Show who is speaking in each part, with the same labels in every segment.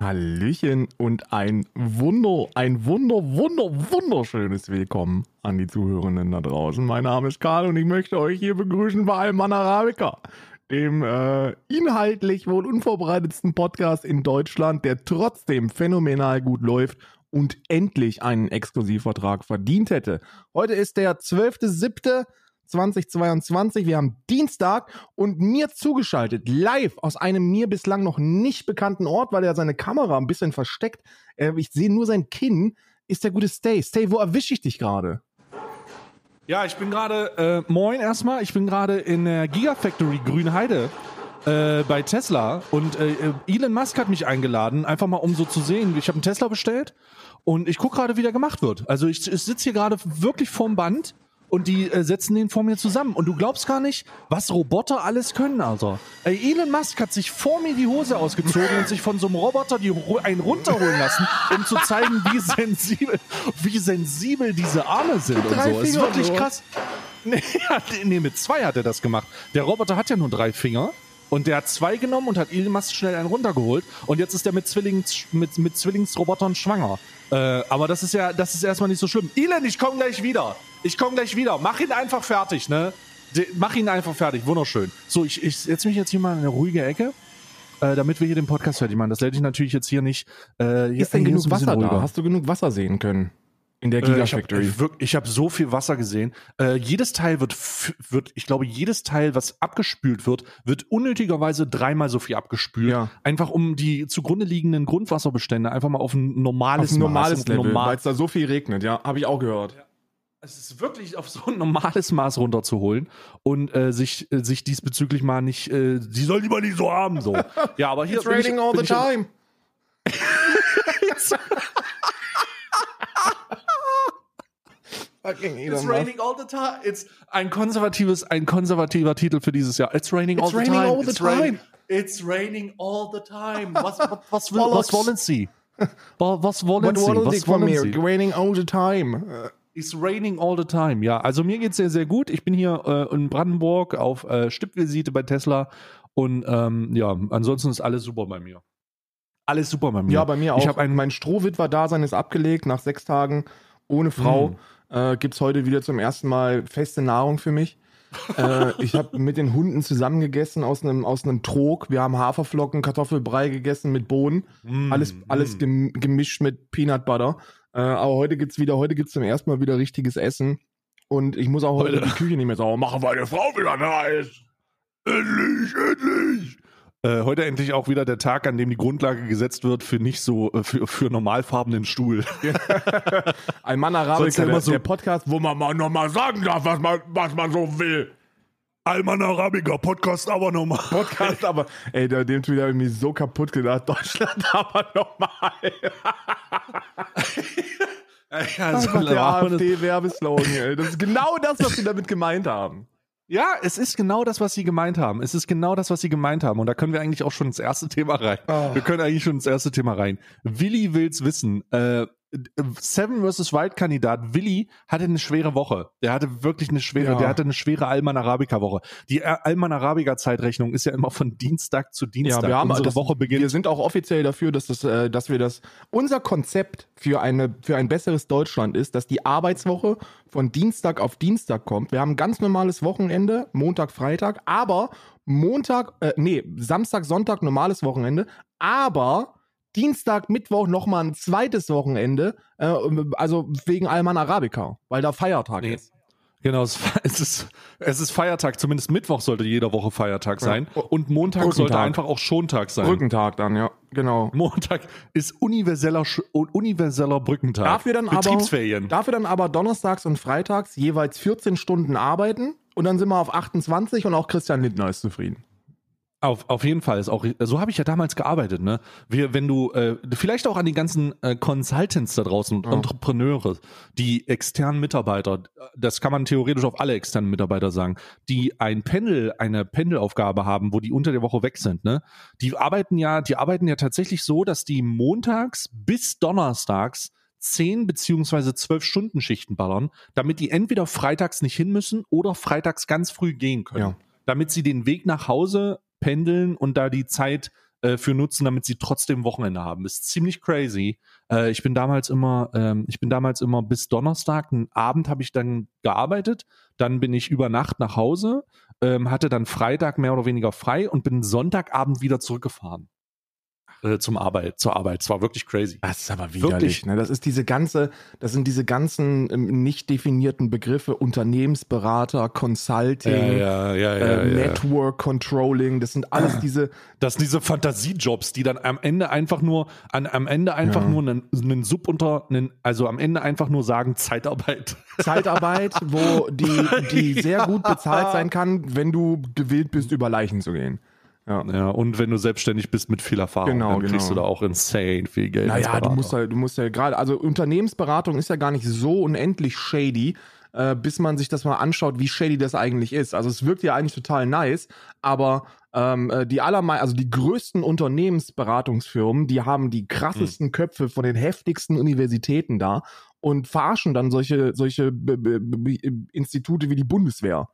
Speaker 1: Hallöchen und ein Wunder, ein Wunder, Wunder, wunderschönes Willkommen an die Zuhörenden da draußen. Mein Name ist Karl und ich möchte euch hier begrüßen bei Alman Arabica, dem äh, inhaltlich wohl unvorbereitetsten Podcast in Deutschland, der trotzdem phänomenal gut läuft und endlich einen Exklusivvertrag verdient hätte. Heute ist der 12.07. 2022. Wir haben Dienstag und mir zugeschaltet, live aus einem mir bislang noch nicht bekannten Ort, weil er seine Kamera ein bisschen versteckt. Äh, ich sehe nur sein Kinn. Ist der gute Stay. Stay, wo erwische ich dich gerade?
Speaker 2: Ja, ich bin gerade, äh, moin erstmal, ich bin gerade in der Gigafactory Grünheide äh, bei Tesla und äh, Elon Musk hat mich eingeladen, einfach mal um so zu sehen. Ich habe einen Tesla bestellt und ich gucke gerade, wie der gemacht wird. Also ich, ich sitze hier gerade wirklich vorm Band und die äh, setzen den vor mir zusammen. Und du glaubst gar nicht, was Roboter alles können, Alter. Ey, Elon Musk hat sich vor mir die Hose ausgezogen und sich von so einem Roboter die, einen runterholen lassen, um zu zeigen, wie sensibel, wie sensibel diese Arme sind und so. Das ist wirklich krass. Nee, nee, mit zwei hat er das gemacht. Der Roboter hat ja nur drei Finger. Und der hat zwei genommen und hat Elon Musk schnell einen runtergeholt. Und jetzt ist er mit, Zwillings, mit, mit Zwillingsrobotern schwanger. Äh, aber das ist ja, das ist erstmal nicht so schlimm. Elon, ich komme gleich wieder. Ich komme gleich wieder. Mach ihn einfach fertig, ne? De, mach ihn einfach fertig. Wunderschön. So, ich, ich setze mich jetzt hier mal in eine ruhige Ecke. Äh, damit wir hier den Podcast fertig machen. Das werde ich natürlich jetzt hier nicht.
Speaker 1: Äh, hier, ist denn genug Wasser da? Hast du genug Wasser sehen können? In der Gigafactory.
Speaker 2: Äh, ich habe hab so viel Wasser gesehen. Äh, jedes Teil wird, wird, ich glaube, jedes Teil, was abgespült wird, wird unnötigerweise dreimal so viel abgespült. Ja. Einfach um die zugrunde liegenden Grundwasserbestände einfach mal auf ein normales,
Speaker 1: auf ein normales Maß, Level, normal weil es da so viel regnet. Ja, habe ich auch gehört. Ja.
Speaker 2: Es ist wirklich auf so ein normales Maß runterzuholen und äh, sich, äh, sich diesbezüglich mal nicht, äh, sie soll lieber nicht so haben, so. Ja, aber hier.
Speaker 1: It's raining all the time.
Speaker 2: Fucking Elon It's raining all the time. It's ein konservatives, ein konservativer Titel für dieses Jahr. It's raining all It's the raining time. All the
Speaker 1: It's time.
Speaker 2: Raining, it's raining all the time. Was, was, was, will, was wollen Sie? Was wollen Sie?
Speaker 1: Was wollen Sie? It's raining all the time.
Speaker 2: It's raining all the time. Ja, also mir geht's sehr, sehr gut. Ich bin hier äh, in Brandenburg auf äh, Stippvisite bei Tesla und ähm, ja, ansonsten ist alles super bei mir. Alles super bei mir.
Speaker 1: Ja, bei mir auch. Ich habe mein Strohwitwer-Dasein ist abgelegt nach sechs Tagen ohne Frau. Mm äh, gibt es heute wieder zum ersten Mal feste Nahrung für mich. äh, ich habe mit den Hunden zusammengegessen aus einem aus einem Trog. Wir haben Haferflocken, Kartoffelbrei gegessen mit Bohnen. Mm, alles alles mm. gemischt mit Peanut Butter. Äh, aber heute gibt's wieder, heute gibt's zum ersten Mal wieder richtiges Essen. Und ich muss auch heute, heute die Küche nicht mehr sauber machen, weil die Frau wieder da ist. Endlich, endlich.
Speaker 2: Äh, heute endlich auch wieder der Tag, an dem die Grundlage gesetzt wird für nicht so äh, für, für normalfarbenen Stuhl.
Speaker 1: Ein Mann Arabica, der, so der Podcast, wo man mal nochmal sagen darf, was man, was man so will.
Speaker 2: Alman Arabica, Podcast aber nochmal.
Speaker 1: Podcast aber, ey, der, dem Tweet habe ich mich so kaputt gedacht. Deutschland aber nochmal. ja, so der AfD-Werbeslogan, ey. Das ist genau das, was sie damit gemeint haben.
Speaker 2: Ja, es ist genau das, was sie gemeint haben. Es ist genau das, was sie gemeint haben. Und da können wir eigentlich auch schon ins erste Thema rein. Oh. Wir können eigentlich schon ins erste Thema rein. Willi will's wissen. Äh, Seven vs. Wild Kandidat Willi hatte eine schwere Woche. Der hatte wirklich eine schwere, ja. der hatte eine schwere Alman Arabica Woche. Die Alman Arabica Zeitrechnung ist ja immer von Dienstag zu Dienstag.
Speaker 1: Ja, wir haben unsere das, Woche beginnt. Wir sind auch offiziell dafür, dass das, äh, dass wir das, unser Konzept für eine, für ein besseres Deutschland ist, dass die Arbeitswoche von Dienstag auf Dienstag kommt. Wir haben ein ganz normales Wochenende, Montag, Freitag, aber Montag, äh, nee, Samstag, Sonntag normales Wochenende, aber Dienstag, Mittwoch nochmal ein zweites Wochenende, äh, also wegen Alman Arabica, weil da Feiertag nee. ist.
Speaker 2: Genau, es ist, es ist Feiertag, zumindest Mittwoch sollte jede Woche Feiertag sein. Ja. Und Montag Brückentag. sollte einfach auch Schontag sein.
Speaker 1: Brückentag dann, ja, genau.
Speaker 2: Montag ist universeller, universeller Brückentag.
Speaker 1: Dafür dann, aber, dafür dann aber donnerstags und freitags jeweils 14 Stunden arbeiten und dann sind wir auf 28 und auch Christian Lindner ist zufrieden.
Speaker 2: Auf, auf jeden Fall ist auch so habe ich ja damals gearbeitet, ne? Wir, wenn du äh, vielleicht auch an die ganzen äh, Consultants da draußen, ja. Entrepreneure, die externen Mitarbeiter, das kann man theoretisch auf alle externen Mitarbeiter sagen, die ein Pendel, eine Pendelaufgabe haben, wo die unter der Woche weg sind, ne? Die arbeiten ja, die arbeiten ja tatsächlich so, dass die montags bis donnerstags 10 beziehungsweise 12 Stunden Schichten ballern, damit die entweder freitags nicht hin müssen oder freitags ganz früh gehen können.
Speaker 1: Ja.
Speaker 2: Damit sie den Weg nach Hause pendeln und da die Zeit äh, für nutzen, damit sie trotzdem Wochenende haben. ist ziemlich crazy. Äh, ich bin damals immer, ähm, ich bin damals immer bis Donnerstag, einen Abend habe ich dann gearbeitet, dann bin ich über Nacht nach Hause, ähm, hatte dann Freitag mehr oder weniger frei und bin Sonntagabend wieder zurückgefahren äh, zum Arbeit, zur Arbeit. Es war wirklich crazy.
Speaker 1: Das ist aber widerlich.
Speaker 2: Wirklich.
Speaker 1: Ne? Das ist diese ganze, das sind diese ganzen ähm, nicht definierten Begriffe Unternehmensberater, Consulting,
Speaker 2: ja, ja,
Speaker 1: äh, Network Controlling. Das sind alles diese.
Speaker 2: Das sind diese Fantasiejobs, die dann am Ende einfach nur, an, am Ende einfach
Speaker 1: Ja.
Speaker 2: nur einen, einen Sub unter, einen, also am Ende einfach nur sagen Zeitarbeit.
Speaker 1: Zeitarbeit, wo die, die sehr gut bezahlt sein kann, wenn du gewillt bist, über Leichen zu gehen. Ja.
Speaker 2: Ja, und wenn du selbstständig bist mit viel Erfahrung,
Speaker 1: Genau,
Speaker 2: dann kriegst
Speaker 1: genau.
Speaker 2: du da auch insane viel Geld.
Speaker 1: Naja, du musst ja, du musst ja gerade, also Unternehmensberatung ist ja gar nicht so unendlich shady, äh, bis man sich das mal anschaut, wie shady das eigentlich ist. Also es wirkt ja eigentlich total nice, aber ähm, äh, die allermei also die größten Unternehmensberatungsfirmen, die haben die krassesten Köpfe von den heftigsten Universitäten da und verarschen dann solche, solche B B B Institute wie die Bundeswehr.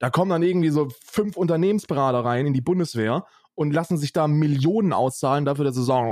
Speaker 1: Da kommen dann irgendwie so fünf Unternehmensberater rein in die Bundeswehr und lassen sich da Millionen auszahlen dafür, dass sie sagen,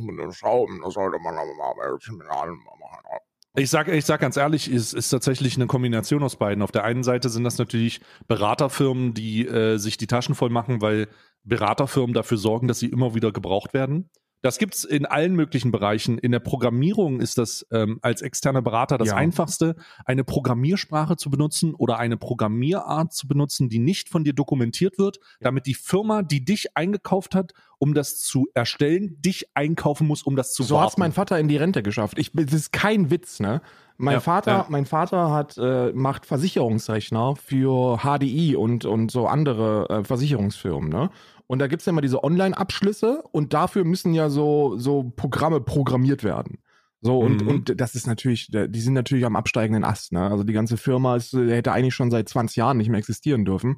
Speaker 1: mit den Schrauben, das sollte man aber mal machen.
Speaker 2: Ich sag, ich sag ganz ehrlich, es ist tatsächlich eine Kombination aus beiden. Auf der einen Seite sind das natürlich Beraterfirmen, die äh, sich die Taschen voll machen, weil Beraterfirmen dafür sorgen, dass sie immer wieder gebraucht werden. Das gibt's in allen möglichen Bereichen. In der Programmierung ist das ähm, als externer Berater das
Speaker 1: Ja.
Speaker 2: einfachste, eine Programmiersprache zu benutzen oder eine Programmierart zu benutzen, die nicht von dir dokumentiert wird, damit die Firma, die dich eingekauft hat, um das zu erstellen, dich einkaufen muss, um das zu
Speaker 1: So hat's
Speaker 2: warten.
Speaker 1: mein Vater in die Rente geschafft. Ich, das ist kein Witz, ne? Mein
Speaker 2: Ja,
Speaker 1: Vater,
Speaker 2: ja.
Speaker 1: mein Vater hat äh, macht Versicherungsrechner für HDI und und so andere äh, Versicherungsfirmen, ne? Und da gibt's ja immer diese Online-Abschlüsse und dafür müssen ja so so Programme programmiert werden. So und
Speaker 2: Mhm.
Speaker 1: und das ist natürlich, die sind natürlich am absteigenden Ast, ne? Also die ganze Firma ist, äh, hätte eigentlich schon seit 20 Jahren nicht mehr existieren dürfen.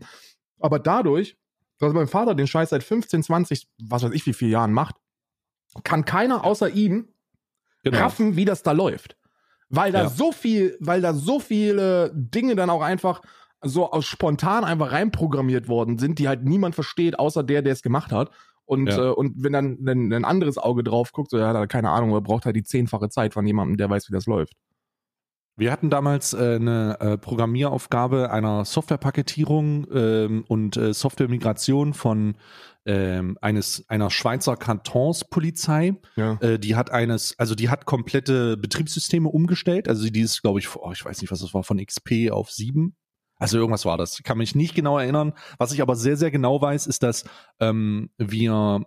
Speaker 1: Aber dadurch, dass mein Vater den Scheiß seit 15, 20, was weiß ich wie viele Jahren macht, kann keiner außer ihm
Speaker 2: Genau.
Speaker 1: raffen, wie das da läuft. Weil da
Speaker 2: Ja.
Speaker 1: so viel, weil da so viele Dinge dann auch einfach so aus spontan einfach reinprogrammiert worden sind, die halt niemand versteht, außer der, der es gemacht hat. Und,
Speaker 2: Ja.
Speaker 1: äh, und wenn dann ein, ein anderes Auge drauf guckt, so, ja, hat er keine Ahnung, er braucht halt die zehnfache Zeit von jemandem, der weiß, wie das läuft.
Speaker 2: Wir hatten damals äh, eine äh, Programmieraufgabe einer Softwarepaketierung ähm, und äh, Softwaremigration von ähm, eines einer Schweizer Kantonspolizei.
Speaker 1: Ja.
Speaker 2: Äh, die hat eines, also die hat komplette Betriebssysteme umgestellt. Also die ist, glaube ich, oh, ich weiß nicht, was das war, von XP auf 7. Also irgendwas war das. Ich kann mich nicht genau erinnern. Was ich aber sehr, sehr genau weiß, ist, dass ähm, wir,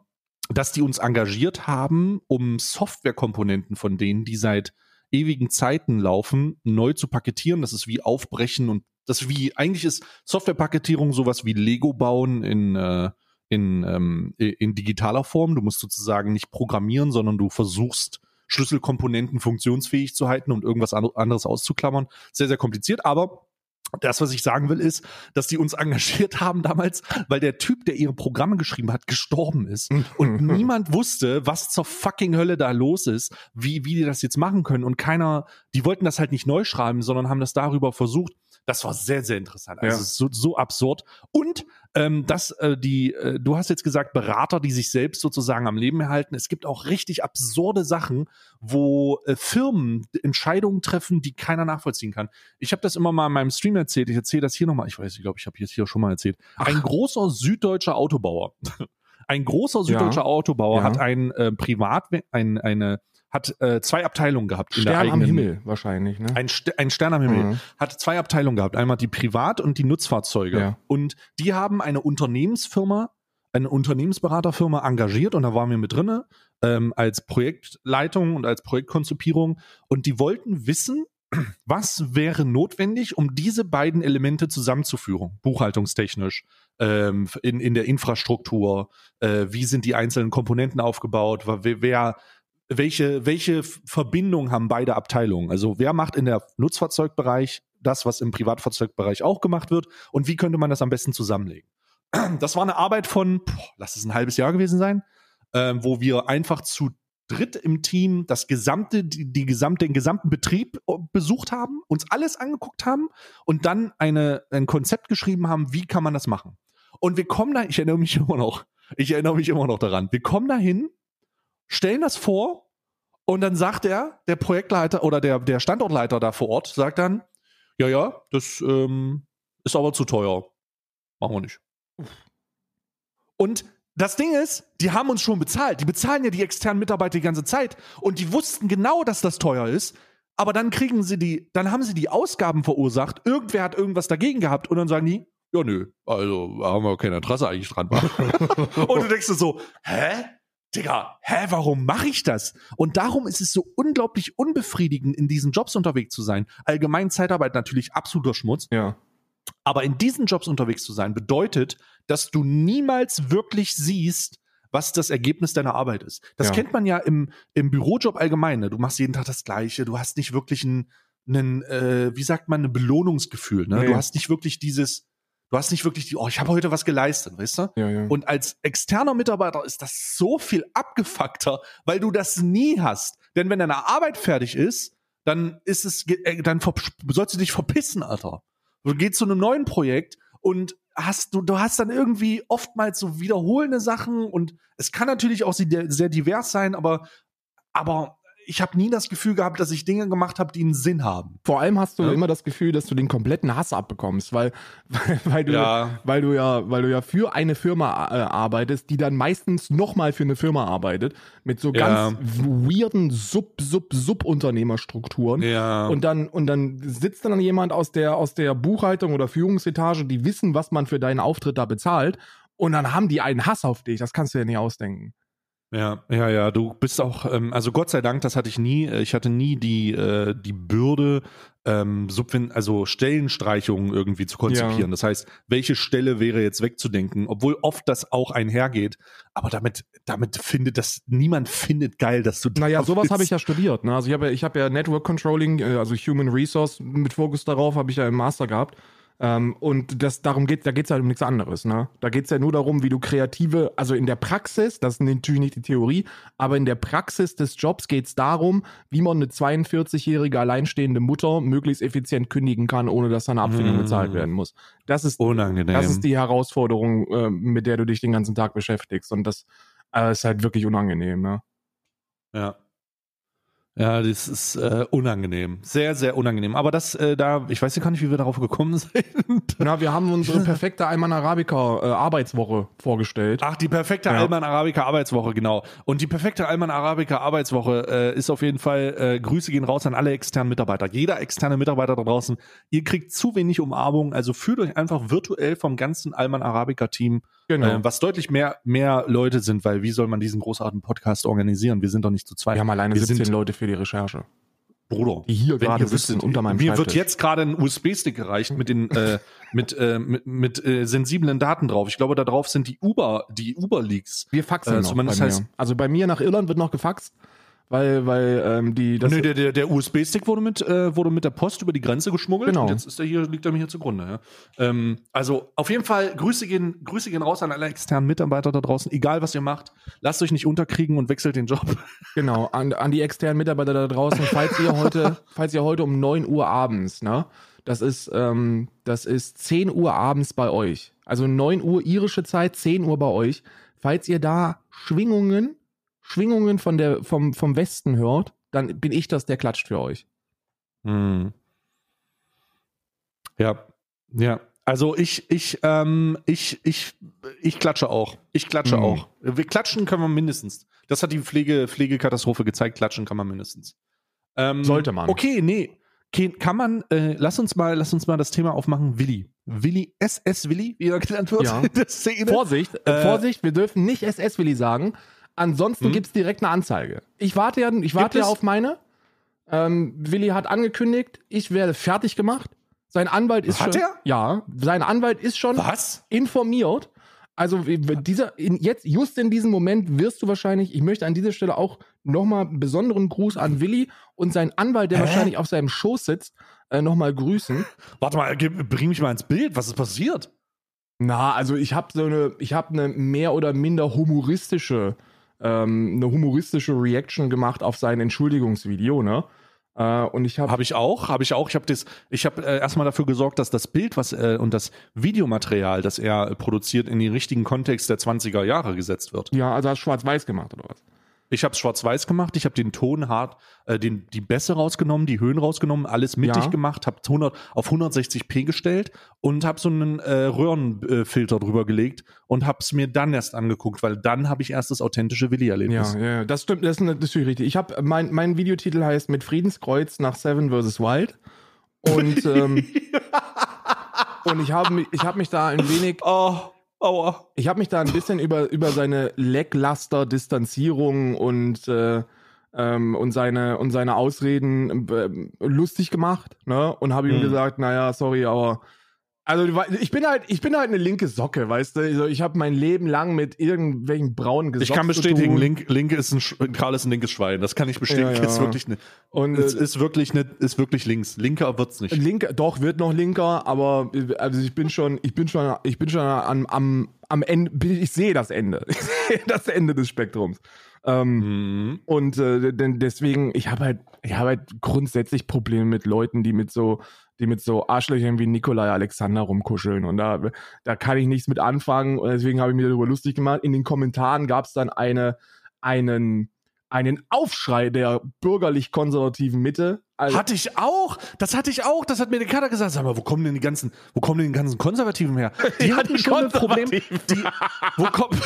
Speaker 2: dass die uns engagiert haben, um Softwarekomponenten von denen, die seit ewigen Zeiten laufen, neu zu paketieren. Das ist wie aufbrechen und das wie, eigentlich ist Softwarepaketierung sowas wie Lego bauen in, äh, in, ähm, in digitaler Form. Du musst sozusagen nicht programmieren, sondern du versuchst, Schlüsselkomponenten funktionsfähig zu halten und irgendwas an- anderes auszuklammern. Sehr, sehr kompliziert, aber das, was ich sagen will, ist, dass die uns engagiert haben damals, weil der Typ, der ihre Programme geschrieben hat, gestorben ist und niemand wusste, was zur fucking Hölle da los ist, wie, wie die das jetzt machen können und keiner, die wollten das halt nicht neu schreiben, sondern haben das darüber versucht. Das war sehr, sehr interessant. Also
Speaker 1: Ja.
Speaker 2: so, so absurd. Und ähm, dass äh, die, äh, du hast jetzt gesagt, Berater, die sich selbst sozusagen am Leben erhalten. Es gibt auch richtig absurde Sachen, wo äh, Firmen Entscheidungen treffen, die keiner nachvollziehen kann. Ich habe das immer mal in meinem Stream erzählt. Ich erzähle das hier nochmal. Ich weiß, ich glaube, ich habe jetzt hier schon mal erzählt. Ein großer süddeutscher Autobauer. Ein großer süddeutscher Autobauer
Speaker 1: Ja.
Speaker 2: hat ein äh, Privat, ein, eine, hat äh, zwei Abteilungen gehabt in der
Speaker 1: Stern am
Speaker 2: eigenen,
Speaker 1: Himmel wahrscheinlich, ne?
Speaker 2: ein, St ein Stern am Himmel
Speaker 1: Mhm.
Speaker 2: hat zwei Abteilungen gehabt. Einmal die Privat- und die Nutzfahrzeuge.
Speaker 1: Ja.
Speaker 2: Und die haben eine Unternehmensfirma, eine Unternehmensberaterfirma engagiert und da waren wir mit drinne ähm, als Projektleitung und als Projektkonzipierung. Und die wollten wissen, was wäre notwendig, um diese beiden Elemente zusammenzuführen, buchhaltungstechnisch, ähm, in, in der Infrastruktur, äh, wie sind die einzelnen Komponenten aufgebaut, wer, wer welche, welche Verbindung haben beide Abteilungen? Also wer macht in der Nutzfahrzeugbereich das, was im Privatfahrzeugbereich auch gemacht wird und wie könnte man das am besten zusammenlegen? Das war eine Arbeit von, boah, lass es ein halbes Jahr gewesen sein, ähm, wo wir einfach zu dritt im Team das gesamte, die, die gesamte, den gesamten Betrieb äh, besucht haben, uns alles angeguckt haben und dann eine, ein Konzept geschrieben haben, wie kann man das machen. Und wir kommen da, ich erinnere mich immer noch, ich erinnere mich immer noch daran, wir kommen da hin, stellen das vor und dann sagt er, der Projektleiter oder der, der Standortleiter da vor Ort, sagt dann, ja, ja, das ähm, ist aber zu teuer. Machen wir nicht. Und das Ding ist, die haben uns schon bezahlt. Die bezahlen ja die externen Mitarbeiter die ganze Zeit. Und die wussten genau, dass das teuer ist. Aber dann kriegen sie die, dann haben sie die Ausgaben verursacht. Irgendwer hat irgendwas dagegen gehabt. Und dann sagen die, ja, nö, also haben wir kein Interesse eigentlich dran. und du denkst dir so, hä? Digga, hä, warum mache ich das? Und darum ist es so unglaublich unbefriedigend, in diesen Jobs unterwegs zu sein. Allgemein Zeitarbeit natürlich absoluter Schmutz.
Speaker 1: Ja.
Speaker 2: Aber in diesen Jobs unterwegs zu sein, bedeutet, dass du niemals wirklich siehst, was das Ergebnis deiner Arbeit ist. Das
Speaker 1: Ja.
Speaker 2: kennt man ja im, im Bürojob allgemein. Ne? Du machst jeden Tag das Gleiche. Du hast nicht wirklich ein, einen, äh, wie sagt man, ein Belohnungsgefühl. Ne?
Speaker 1: Nee.
Speaker 2: Du hast nicht wirklich dieses, du hast nicht wirklich die, oh, ich habe heute was geleistet, weißt du?
Speaker 1: Ja, ja.
Speaker 2: Und als externer Mitarbeiter ist das so viel abgefuckter, weil du das nie hast. Denn wenn deine Arbeit fertig ist, dann ist es, äh, dann sollst du dich verpissen, Alter. Du gehst zu einem neuen Projekt und hast du, du hast dann irgendwie oftmals so wiederholende Sachen und es kann natürlich auch sehr, sehr divers sein, aber, aber ich habe nie das Gefühl gehabt, dass ich Dinge gemacht habe, die einen Sinn haben.
Speaker 1: Vor allem hast du
Speaker 2: Ja.
Speaker 1: immer das Gefühl, dass du den kompletten Hass abbekommst, weil, weil, weil, du,
Speaker 2: Ja.
Speaker 1: weil, du, ja, weil du ja für eine Firma äh, arbeitest, die dann meistens nochmal für eine Firma arbeitet, mit so
Speaker 2: Ja.
Speaker 1: ganz weirden Sub, Sub, Sub-Unternehmerstrukturen.
Speaker 2: Ja.
Speaker 1: Und dann, und dann sitzt dann jemand aus der, aus der Buchhaltung oder Führungsetage, die wissen, was man für deinen Auftritt da bezahlt. Und dann haben die einen Hass auf dich. Das kannst du ja nicht ausdenken.
Speaker 2: Ja, ja, ja, du bist auch, ähm, also Gott sei Dank, das hatte ich nie, äh, ich hatte nie die, äh, die Bürde, ähm, Subven also Stellenstreichungen irgendwie zu konzipieren.
Speaker 1: Ja.
Speaker 2: Das heißt, welche Stelle wäre jetzt wegzudenken, obwohl oft das auch einhergeht, aber damit, damit findet das, niemand findet geil, dass du
Speaker 1: Naja,
Speaker 2: da
Speaker 1: sowas habe ich ja studiert. Ne? Also ich habe ja, ich hab ja Network Controlling, äh, also Human Resource mit Fokus darauf, habe ich ja im Master gehabt. Ähm, und das, darum geht, da geht es halt um nichts anderes. Ne? Da geht es ja nur darum, wie du kreative, also in der Praxis, das ist natürlich nicht die Theorie, aber in der Praxis des Jobs geht es darum, wie man eine 42-jährige alleinstehende Mutter möglichst effizient kündigen kann, ohne dass eine Abfindung
Speaker 2: Mm.
Speaker 1: bezahlt werden muss. Das ist,
Speaker 2: unangenehm.
Speaker 1: das ist die Herausforderung, äh, mit der du dich den ganzen Tag beschäftigst. Und das äh, ist halt wirklich unangenehm. Ne?
Speaker 2: Ja. Ja, das ist äh, unangenehm. Sehr, sehr unangenehm. Aber das, äh, da, ich weiß ja gar nicht, wie wir darauf gekommen sind.
Speaker 1: Na, wir haben unsere perfekte Alman Arabica äh, Arbeitswoche vorgestellt.
Speaker 2: Ach, die perfekte
Speaker 1: Ja.
Speaker 2: Alman Arabica Arbeitswoche, genau. Und die perfekte Alman Arabica Arbeitswoche äh, ist auf jeden Fall, äh, Grüße gehen raus an alle externen Mitarbeiter. Jeder externe Mitarbeiter da draußen, ihr kriegt zu wenig Umarmung, also fühlt euch einfach virtuell vom ganzen Alman Arabica Team,
Speaker 1: Genau.
Speaker 2: äh, was deutlich mehr, mehr Leute sind, weil wie soll man diesen großartigen Podcast organisieren? Wir sind doch nicht zu zweit.
Speaker 1: wir haben alleine
Speaker 2: wir
Speaker 1: 17
Speaker 2: sind-
Speaker 1: Leute für die Recherche.
Speaker 2: Bruder.
Speaker 1: Die hier
Speaker 2: Wenn
Speaker 1: gerade sitzen unter meinem
Speaker 2: Mir wird jetzt gerade ein USB-Stick gereicht mit den äh, mit äh, mit, mit äh, sensiblen Daten drauf. Ich glaube, da drauf sind die Uber die Uber Leaks.
Speaker 1: Wir faxen
Speaker 2: Äh,
Speaker 1: noch bei
Speaker 2: zumindest
Speaker 1: mir.
Speaker 2: heißt-
Speaker 1: also bei mir nach Irland wird noch gefaxt, weil, weil ähm, die das
Speaker 2: Nö, der, der, der USB-Stick wurde mit, äh, wurde mit der Post über die Grenze geschmuggelt
Speaker 1: Genau.
Speaker 2: und jetzt ist der hier, liegt er mir hier zugrunde. Ja. Ähm, also auf jeden Fall, Grüße gehen, Grüße gehen raus an alle externen Mitarbeiter da draußen, egal was ihr macht, lasst euch nicht unterkriegen und wechselt den Job.
Speaker 1: genau an, an die externen Mitarbeiter da draußen, falls ihr heute, falls ihr heute um 9 Uhr abends, ne? Das ist, ähm, das ist 10 Uhr abends bei euch. Also 9 Uhr irische Zeit, 10 Uhr bei euch. Falls ihr da Schwingungen, Schwingungen von der, vom, vom Westen hört, dann bin ich das, der klatscht für euch.
Speaker 2: Hm. Ja, ja. Also ich, ich, ähm, ich, ich, ich klatsche auch. Ich klatsche
Speaker 1: Mhm.
Speaker 2: auch. Wir klatschen können wir mindestens. Das hat die Pflege, Pflegekatastrophe gezeigt. Klatschen kann man mindestens. Ähm,
Speaker 1: Sollte man.
Speaker 2: Okay, nee. Kann man, äh, lass uns mal, lass uns mal das Thema aufmachen. Willi. Willi, SS Willi, wie er genannt wird
Speaker 1: Ja. Vorsicht, äh, Vorsicht, wir dürfen nicht SS-Willi sagen. Ansonsten
Speaker 2: Hm?
Speaker 1: gibt's direkt eine Anzeige. Ich warte ja, ich warte ja
Speaker 2: es?
Speaker 1: auf meine. Ähm, Willi hat angekündigt, ich werde fertig gemacht. Sein Anwalt ist
Speaker 2: Hat
Speaker 1: schon.
Speaker 2: er?
Speaker 1: Ja, sein Anwalt ist schon
Speaker 2: Was?
Speaker 1: informiert. Also dieser, in, jetzt, just in diesem Moment wirst du wahrscheinlich, ich möchte an dieser Stelle auch nochmal einen besonderen Gruß an Willi und seinen Anwalt, der
Speaker 2: Hä?
Speaker 1: wahrscheinlich auf seinem Schoß sitzt, äh, nochmal grüßen.
Speaker 2: Warte mal, bring mich mal ins Bild. Was ist passiert?
Speaker 1: Na, also ich habe so eine, ich habe eine mehr oder minder humoristische ähm, eine humoristische Reaction gemacht auf sein Entschuldigungsvideo, ne? Äh, und ich habe
Speaker 2: Habe ich auch, habe ich auch. Ich habe das, ich habe äh, erstmal dafür gesorgt, dass das Bild, was äh, und das Videomaterial, das er produziert, in den richtigen Kontext der 20er Jahre gesetzt wird.
Speaker 1: ja, also hast schwarz-weiß gemacht oder was?
Speaker 2: Ich habe es schwarz-weiß gemacht, ich habe den Ton hart, äh, den, die Bässe rausgenommen, die Höhen rausgenommen, alles mittig
Speaker 1: Ja.
Speaker 2: gemacht, habe 100 auf 160p gestellt und habe so einen äh, Röhrenfilter drüber gelegt und habe es mir dann erst angeguckt, weil dann habe ich erst das authentische
Speaker 1: Ja,
Speaker 2: Willi-Erlebnis.
Speaker 1: ja, ja, das stimmt, das ist natürlich richtig. Ich habe mein, mein Videotitel heißt mit Friedenskreuz nach Seven vs. Wild und ähm, und ich habe mich, ich habe mich da ein wenig
Speaker 2: Oh, aua.
Speaker 1: Ich habe mich da ein bisschen über, über seine lackluster Distanzierung und, äh, ähm, und, seine, und seine Ausreden äh, lustig gemacht, ne? Und habe ihm
Speaker 2: Hm.
Speaker 1: gesagt, naja, sorry, aber also ich bin halt, ich bin halt eine linke Socke, weißt du? Also ich habe mein Leben lang mit irgendwelchen braunen Gesocks
Speaker 2: Ich kann bestätigen. Link, Link ist ein, Karl ist ein linkes Schwein. Das kann ich bestätigen.
Speaker 1: Ja, ja.
Speaker 2: Ist wirklich ne,
Speaker 1: Und,
Speaker 2: es
Speaker 1: äh,
Speaker 2: ist wirklich ne, ist wirklich links. Linker wird's nicht.
Speaker 1: Linker, doch, wird noch linker, aber also ich bin schon, ich bin schon, ich bin schon am, am, am Ende, ich sehe das Ende. Ich sehe das Ende des Spektrums. Ähm,
Speaker 2: Mhm.
Speaker 1: Und äh, denn deswegen, ich habe halt, ich habe halt grundsätzlich Probleme mit Leuten, die mit so, die mit so Arschlöchern wie Nikolai Alexander rumkuscheln. Und da, da kann ich nichts mit anfangen. Und deswegen habe ich mir darüber lustig gemacht. In den Kommentaren gab es dann eine, einen, einen Aufschrei der bürgerlich-konservativen Mitte. Also,
Speaker 2: Hatte ich auch. Das hatte ich auch. Das hat mir der Kader gesagt. Sag mal, wo kommen denn die ganzen, wo kommen denn die ganzen Konservativen her? Die
Speaker 1: Ja,
Speaker 2: hatten
Speaker 1: die
Speaker 2: schon ein Problem. Die, wo, kommen,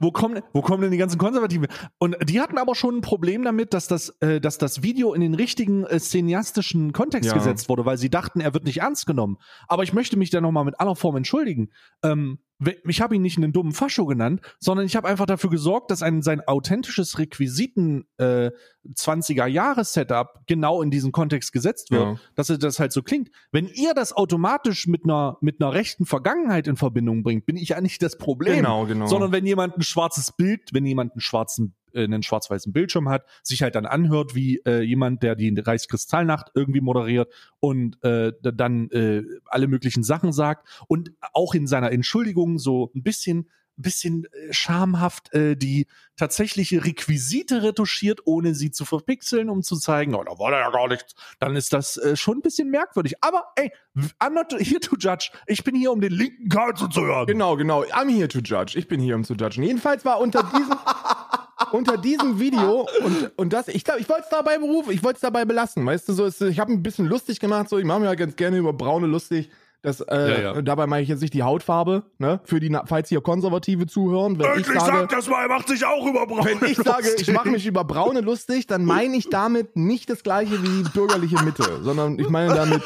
Speaker 2: wo, kommen, wo kommen denn die ganzen Konservativen her? Und die hatten aber schon ein Problem damit, dass das, äh, dass das Video in den richtigen äh, cineastischen Kontext
Speaker 1: Ja.
Speaker 2: gesetzt wurde, weil sie dachten, er wird nicht ernst genommen. Aber ich möchte mich da nochmal mit aller Form entschuldigen. Ähm, ich habe ihn nicht einen dummen Fascho genannt, sondern ich habe einfach dafür gesorgt, dass ein, sein authentisches Requisiten äh, 20er Jahre Setup genau in diesen Kontext gesetzt wird,
Speaker 1: Ja.
Speaker 2: dass es das halt so klingt. Wenn ihr das automatisch mit einer mit einer rechten Vergangenheit in Verbindung bringt, bin ich ja nicht das Problem,
Speaker 1: Genau, genau.
Speaker 2: sondern wenn jemand ein schwarzes Bild, wenn jemand einen schwarzen äh, einen schwarz-weißen Bildschirm hat, sich halt dann anhört wie äh, jemand, der die Reichskristallnacht irgendwie moderiert und äh, dann äh, alle möglichen Sachen sagt und auch in seiner Entschuldigung so ein bisschen bisschen äh, schamhaft äh, die tatsächliche Requisite retuschiert, ohne sie zu verpixeln, um zu zeigen, oh, da war da ja gar nichts, dann ist das äh, schon ein bisschen merkwürdig. Aber ey, I'm not here to judge. Ich bin hier, um den linken Karl zu hören.
Speaker 1: Genau, genau. I'm here to judge. Ich bin hier, um zu judgen. Jedenfalls war unter diesem, unter diesem Video und, und das, ich glaube, ich wollte es dabei berufen, ich wollte es dabei belassen. Weißt du, so ist, ich habe ein bisschen lustig gemacht, so, ich mache mir ja ganz gerne über Braune lustig. Das, äh,
Speaker 2: Ja, ja.
Speaker 1: Dabei meine ich jetzt nicht die Hautfarbe, ne? Für die, falls hier Konservative zuhören. Wenn ich sage,
Speaker 2: das mal, er macht sich auch über
Speaker 1: wenn ich sage, ich mache mich über Braune lustig, dann meine ich damit nicht das gleiche wie die bürgerliche Mitte, sondern ich meine damit,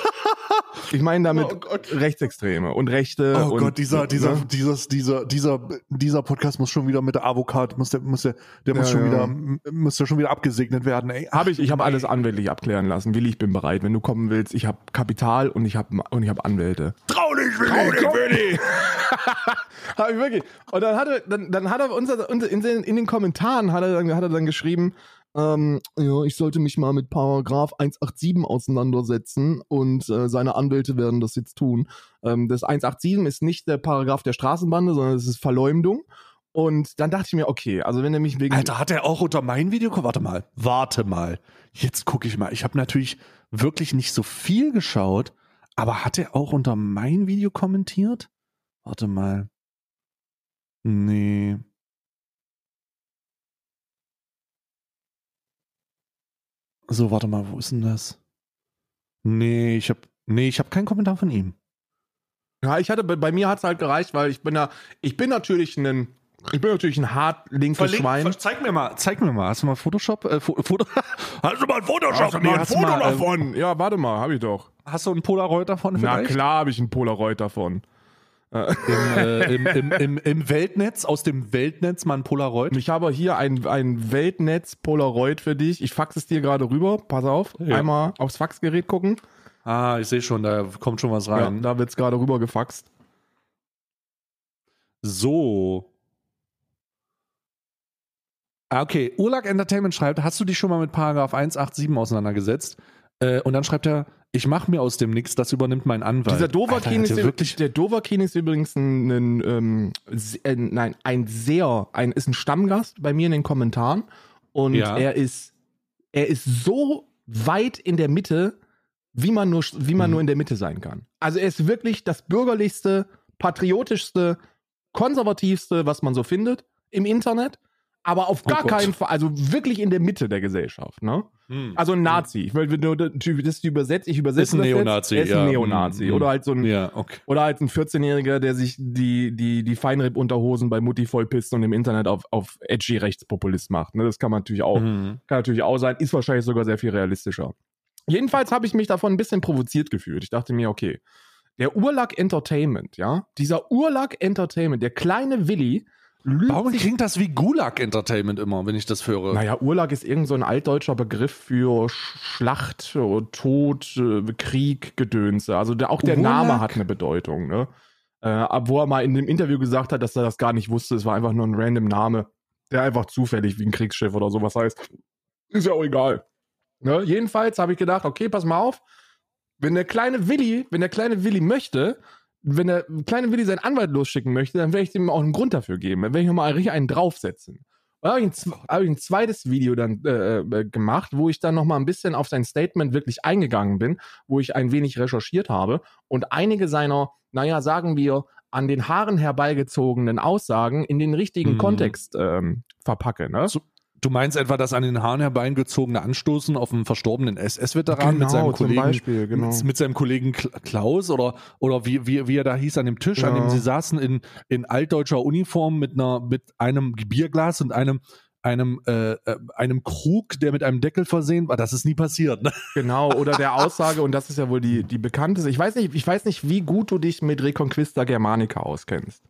Speaker 1: ich meine damit
Speaker 2: Oh.
Speaker 1: Rechtsextreme und Rechte.
Speaker 2: Oh
Speaker 1: und,
Speaker 2: Gott, dieser, dieser,
Speaker 1: ne?
Speaker 2: dieses, dieser, dieser, dieser Podcast muss schon wieder mit der Avocat, muss der, muss der, der muss
Speaker 1: Ja,
Speaker 2: schon
Speaker 1: ja.
Speaker 2: wieder, muss der schon wieder abgesegnet werden, ey.
Speaker 1: Habe ich, ich habe alles anwältlich abklären lassen. Willi, ich bin bereit. Wenn du kommen willst, ich habe Kapital und ich habe und ich habe Anwälte.
Speaker 2: Trau dich, Willi,
Speaker 1: Willi! habe ich wirklich. Und dann hat er, dann, dann hat er unser in, den, in den Kommentaren hat er dann, hat er dann geschrieben, ähm, ja, ich sollte mich mal mit Paragraph 187 auseinandersetzen und äh, seine Anwälte werden das jetzt tun. Ähm, das 187 ist nicht der Paragraph der Straßenbande, sondern es ist Verleumdung. Und dann dachte ich mir, okay, also wenn er mich wegen
Speaker 2: Alter, hat er auch unter mein Video, warte mal, warte mal. Jetzt gucke ich mal. Ich habe natürlich wirklich nicht so viel geschaut, aber hat er auch unter mein Video kommentiert? Warte mal. Nee. So, warte mal, wo ist denn das? Nee, ich habe nee, ich habe keinen Kommentar von ihm.
Speaker 1: Ja, ich hatte, bei, bei mir hat es halt gereicht, weil ich bin ja, ich bin natürlich ein, ich bin natürlich ein hart linkes Schwein.
Speaker 2: zeig mir mal, zeig mir mal. Hast du mal Photoshop? Äh, Fo Foto hast du mal ein Photoshop?
Speaker 1: Hast du mal ein Foto
Speaker 2: mal, äh,
Speaker 1: davon? Ja, warte mal, hab ich doch.
Speaker 2: Hast du ein Polaroid davon
Speaker 1: Na
Speaker 2: vielleicht?
Speaker 1: klar habe ich ein Polaroid davon.
Speaker 2: Im, äh, im, im, im, Im Weltnetz, aus dem Weltnetz mal ein Polaroid.
Speaker 1: Ich habe hier ein, ein Weltnetz Polaroid für dich. Ich fax es dir gerade rüber. Pass auf.
Speaker 2: Ja.
Speaker 1: Einmal aufs Faxgerät gucken.
Speaker 2: Ah, ich sehe schon, da kommt schon was
Speaker 1: Ja,
Speaker 2: rein.
Speaker 1: da wird es gerade rüber gefaxt.
Speaker 2: So. Ah, Okay, Urlag Entertainment schreibt, hast du dich schon mal mit Paragraph 187 auseinandergesetzt? Äh, und dann schreibt er, ich mache mir aus dem Nix, das übernimmt mein Anwalt.
Speaker 1: Dieser Dovakin
Speaker 2: Alter,
Speaker 1: ist,
Speaker 2: der wirklich
Speaker 1: der Dovakin ist übrigens ein, ein, ähm, äh, nein, ein sehr, ein, ist ein Stammgast bei mir in den Kommentaren und
Speaker 2: Ja.
Speaker 1: er ist, er ist so weit in der Mitte, wie man nur, wie man
Speaker 2: Mhm.
Speaker 1: nur in der Mitte sein kann. Also er ist wirklich das bürgerlichste, patriotischste, konservativste, was man so findet im Internet, aber auf
Speaker 2: Oh
Speaker 1: gar
Speaker 2: Gott.
Speaker 1: keinen Fall, also wirklich in der Mitte der Gesellschaft, ne?
Speaker 2: Hm.
Speaker 1: Also ein Nazi. Ich will nur das ist übersetzt, ich übersetze
Speaker 2: Ist ein
Speaker 1: das jetzt.
Speaker 2: Neonazi,
Speaker 1: Er ist
Speaker 2: ja.
Speaker 1: ein Neonazi.
Speaker 2: Mhm.
Speaker 1: Oder halt so ein,
Speaker 2: ja, okay.
Speaker 1: oder halt ein 14-Jähriger, der sich die, die, die Feinripp-Unterhosen bei Mutti vollpisst und im Internet auf, auf edgy Rechtspopulist macht. Ne? Das kann man natürlich auch,
Speaker 2: Mhm.
Speaker 1: kann natürlich auch sein, ist wahrscheinlich sogar sehr viel realistischer. Jedenfalls habe ich mich davon ein bisschen provoziert gefühlt. Ich dachte mir, okay, der Urlack Entertainment, ja, dieser Urlack Entertainment, der kleine Willi,
Speaker 2: Warum klingt das wie Gulag Entertainment immer, wenn ich das höre?
Speaker 1: naja, Urlaub ist irgend so ein altdeutscher Begriff für Schlacht, äh, Tod, äh, Krieg, Gedönse. Also der, auch der
Speaker 2: Urlaub?
Speaker 1: Name hat eine Bedeutung, ne? Äh, wo er mal in dem Interview gesagt hat, dass er das gar nicht wusste. Es war einfach nur ein random Name, der einfach zufällig wie ein Kriegsschiff oder sowas heißt. Ist ja auch egal. Ne? Jedenfalls habe ich gedacht, okay, pass mal auf. Wenn der kleine Willi, wenn der kleine Willi möchte, wenn der kleine Willi seinen Anwalt losschicken möchte, dann werde ich ihm auch einen Grund dafür geben. Dann werde ich mal richtig einen draufsetzen. Da habe ich, hab ich ein zweites Video dann äh, äh, gemacht, wo ich dann noch mal ein bisschen auf sein Statement wirklich eingegangen bin, wo ich ein wenig recherchiert habe und einige seiner, naja, sagen wir, an den Haaren herbeigezogenen Aussagen in den richtigen
Speaker 2: Mhm.
Speaker 1: Kontext ähm, verpacke. Ne?
Speaker 2: So- Du meinst etwa das an den Haaren herbeigezogene Anstoßen auf einen verstorbenen SS-Veteran mit seinem
Speaker 1: Genau, zum
Speaker 2: Kollegen
Speaker 1: Beispiel, genau.
Speaker 2: mit, mit seinem Kollegen Kla- Klaus oder oder wie, wie, wie er da hieß an dem Tisch, an
Speaker 1: Ja.
Speaker 2: dem sie saßen in, in altdeutscher Uniform mit einer mit einem Bierglas und einem einem äh, äh, einem Krug, der mit einem Deckel versehen war. Das ist nie passiert. Ne?
Speaker 1: Genau, oder der Aussage, und das ist ja wohl die, die bekannteste. Ich weiß nicht, ich weiß nicht, wie gut du dich mit Reconquista Germanica auskennst.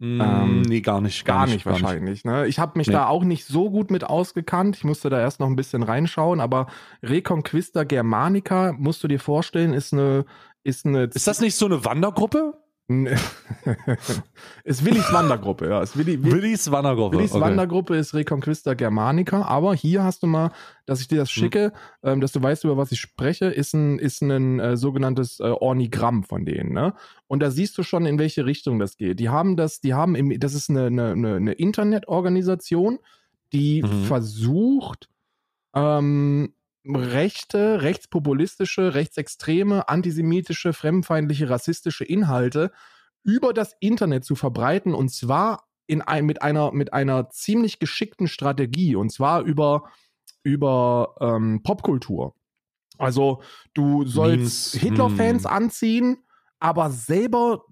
Speaker 1: Ähm,
Speaker 2: nee, gar nicht.
Speaker 1: Gar, nicht, wahrscheinlich. Ne? Ich habe mich
Speaker 2: Nee.
Speaker 1: da auch nicht so gut mit ausgekannt. Ich musste da erst noch ein bisschen reinschauen, aber Reconquista Germanica, musst du dir vorstellen, ist eine. Ist, eine
Speaker 2: Ist das nicht so eine Wandergruppe?
Speaker 1: ist Willis Wandergruppe, ja. Ist Willi, Willi,
Speaker 2: Willis Wandergruppe.
Speaker 1: Willis
Speaker 2: okay.
Speaker 1: Wandergruppe ist Reconquista Germanica, aber hier hast du mal, dass ich dir
Speaker 2: Hm.
Speaker 1: das schicke, ähm, dass du weißt, über was ich spreche, ist ein, ist ein äh, sogenanntes äh, Ornigramm von denen, ne? Und da siehst du schon, in welche Richtung das geht. Die haben das, die haben im, das ist eine, eine, eine, eine Internetorganisation, die
Speaker 2: Mhm.
Speaker 1: versucht, ähm, rechte, rechtspopulistische, rechtsextreme, antisemitische, fremdenfeindliche, rassistische Inhalte über das Internet zu verbreiten und zwar in ein, mit einer mit einer ziemlich geschickten Strategie und zwar über über ähm, Popkultur. Also du sollst
Speaker 2: Memes,
Speaker 1: Hitler-Fans
Speaker 2: hm.
Speaker 1: anziehen, aber selber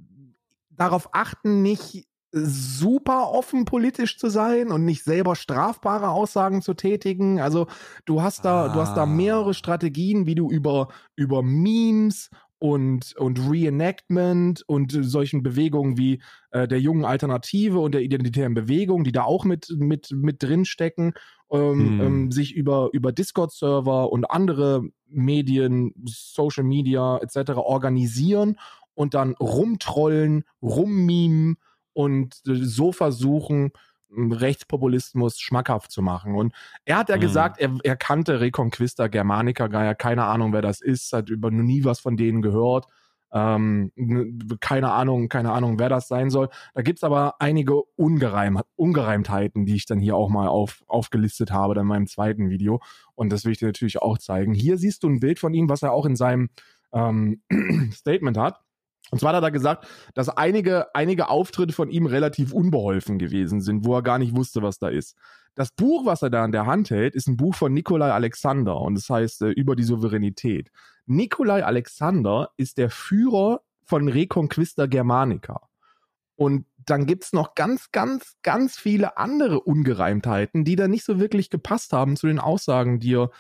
Speaker 1: darauf achten, nicht super offen politisch zu sein und nicht selber strafbare Aussagen zu tätigen. Also du hast da, du hast da
Speaker 2: Ah.
Speaker 1: mehrere Strategien, wie du über, über Memes und, und Reenactment und solchen Bewegungen wie äh, der jungen Alternative und der identitären Bewegung, die da auch mit, mit, mit drin stecken, ähm,
Speaker 2: Hm.
Speaker 1: ähm, sich über, über Discord-Server und andere Medien, Social Media etc. organisieren und dann rumtrollen, rummimen und so versuchen, m, Rechtspopulismus schmackhaft zu machen. Und er hat ja
Speaker 2: Mhm.
Speaker 1: gesagt, er, er kannte Reconquista Germanica, gar ja keine Ahnung, wer das ist, hat über noch nie was von denen gehört. Ähm, n- keine Ahnung, keine Ahnung, wer das sein soll. Da gibt's aber einige Ungereim Ungereimtheiten, die ich dann hier auch mal auf, aufgelistet habe, dann in meinem zweiten Video. Und das will ich dir natürlich auch zeigen. Hier siehst du ein Bild von ihm, was er auch in seinem ähm, Statement hat. Und zwar hat er da gesagt, dass einige, einige Auftritte von ihm relativ unbeholfen gewesen sind, wo er gar nicht wusste, was da ist. Das Buch, was er da in der Hand hält, ist ein Buch von Nikolai Alexander und das heißt äh, über die Souveränität. Nikolai Alexander ist der Führer von Reconquista Germanica. Und dann gibt's noch ganz, ganz, ganz viele andere Ungereimtheiten, die da nicht so wirklich gepasst haben zu den Aussagen, die er,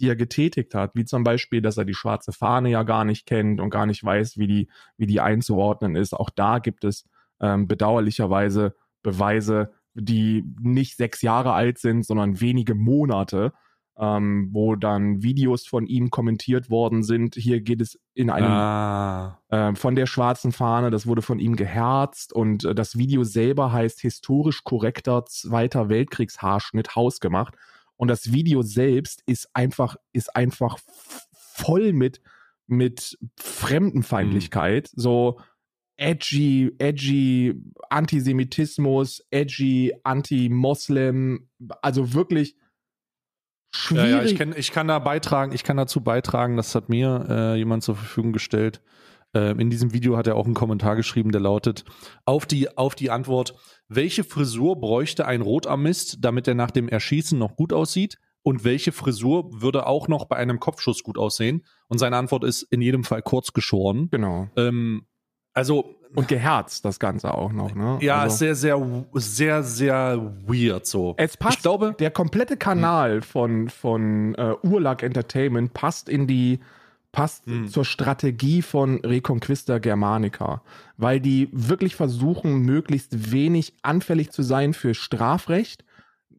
Speaker 1: die er getätigt hat. Wie zum Beispiel, dass er die schwarze Fahne ja gar nicht kennt und gar nicht weiß, wie die, wie die einzuordnen ist. Auch da gibt es ähm, bedauerlicherweise Beweise, die nicht sechs Jahre alt sind, sondern wenige Monate, ähm, wo dann Videos von ihm kommentiert worden sind. Hier geht es in einem
Speaker 2: Ah.
Speaker 1: äh, von der schwarzen Fahne, das wurde von ihm geherzt und äh, das Video selber heißt historisch korrekter Zweiter Weltkriegshaarschnitt hausgemacht und das Video selbst ist einfach ist einfach voll mit, mit Fremdenfeindlichkeit, mhm. so edgy, edgy Antisemitismus, edgy Anti-Moslem, also wirklich schwierig. Ja, ja,
Speaker 2: ich, kann, ich kann da beitragen, ich kann dazu beitragen, das hat mir äh, jemand zur Verfügung gestellt. Äh, in diesem Video hat er auch einen Kommentar geschrieben, der lautet, auf die, auf die Antwort, welche Frisur bräuchte ein Rotarmist, damit er nach dem Erschießen noch gut aussieht? Und welche Frisur würde auch noch bei einem Kopfschuss gut aussehen? Und seine Antwort ist in jedem Fall kurz geschoren.
Speaker 1: Genau.
Speaker 2: Ähm, also
Speaker 1: und geherzt das Ganze auch noch, ne?
Speaker 2: Ja, also, sehr, sehr, sehr, sehr weird so.
Speaker 1: Es passt. Ich glaube, der komplette Kanal von von uh, Urlag Entertainment passt in die passt hm. zur Strategie von Reconquista Germanica, weil die wirklich versuchen, möglichst wenig anfällig zu sein für Strafrecht,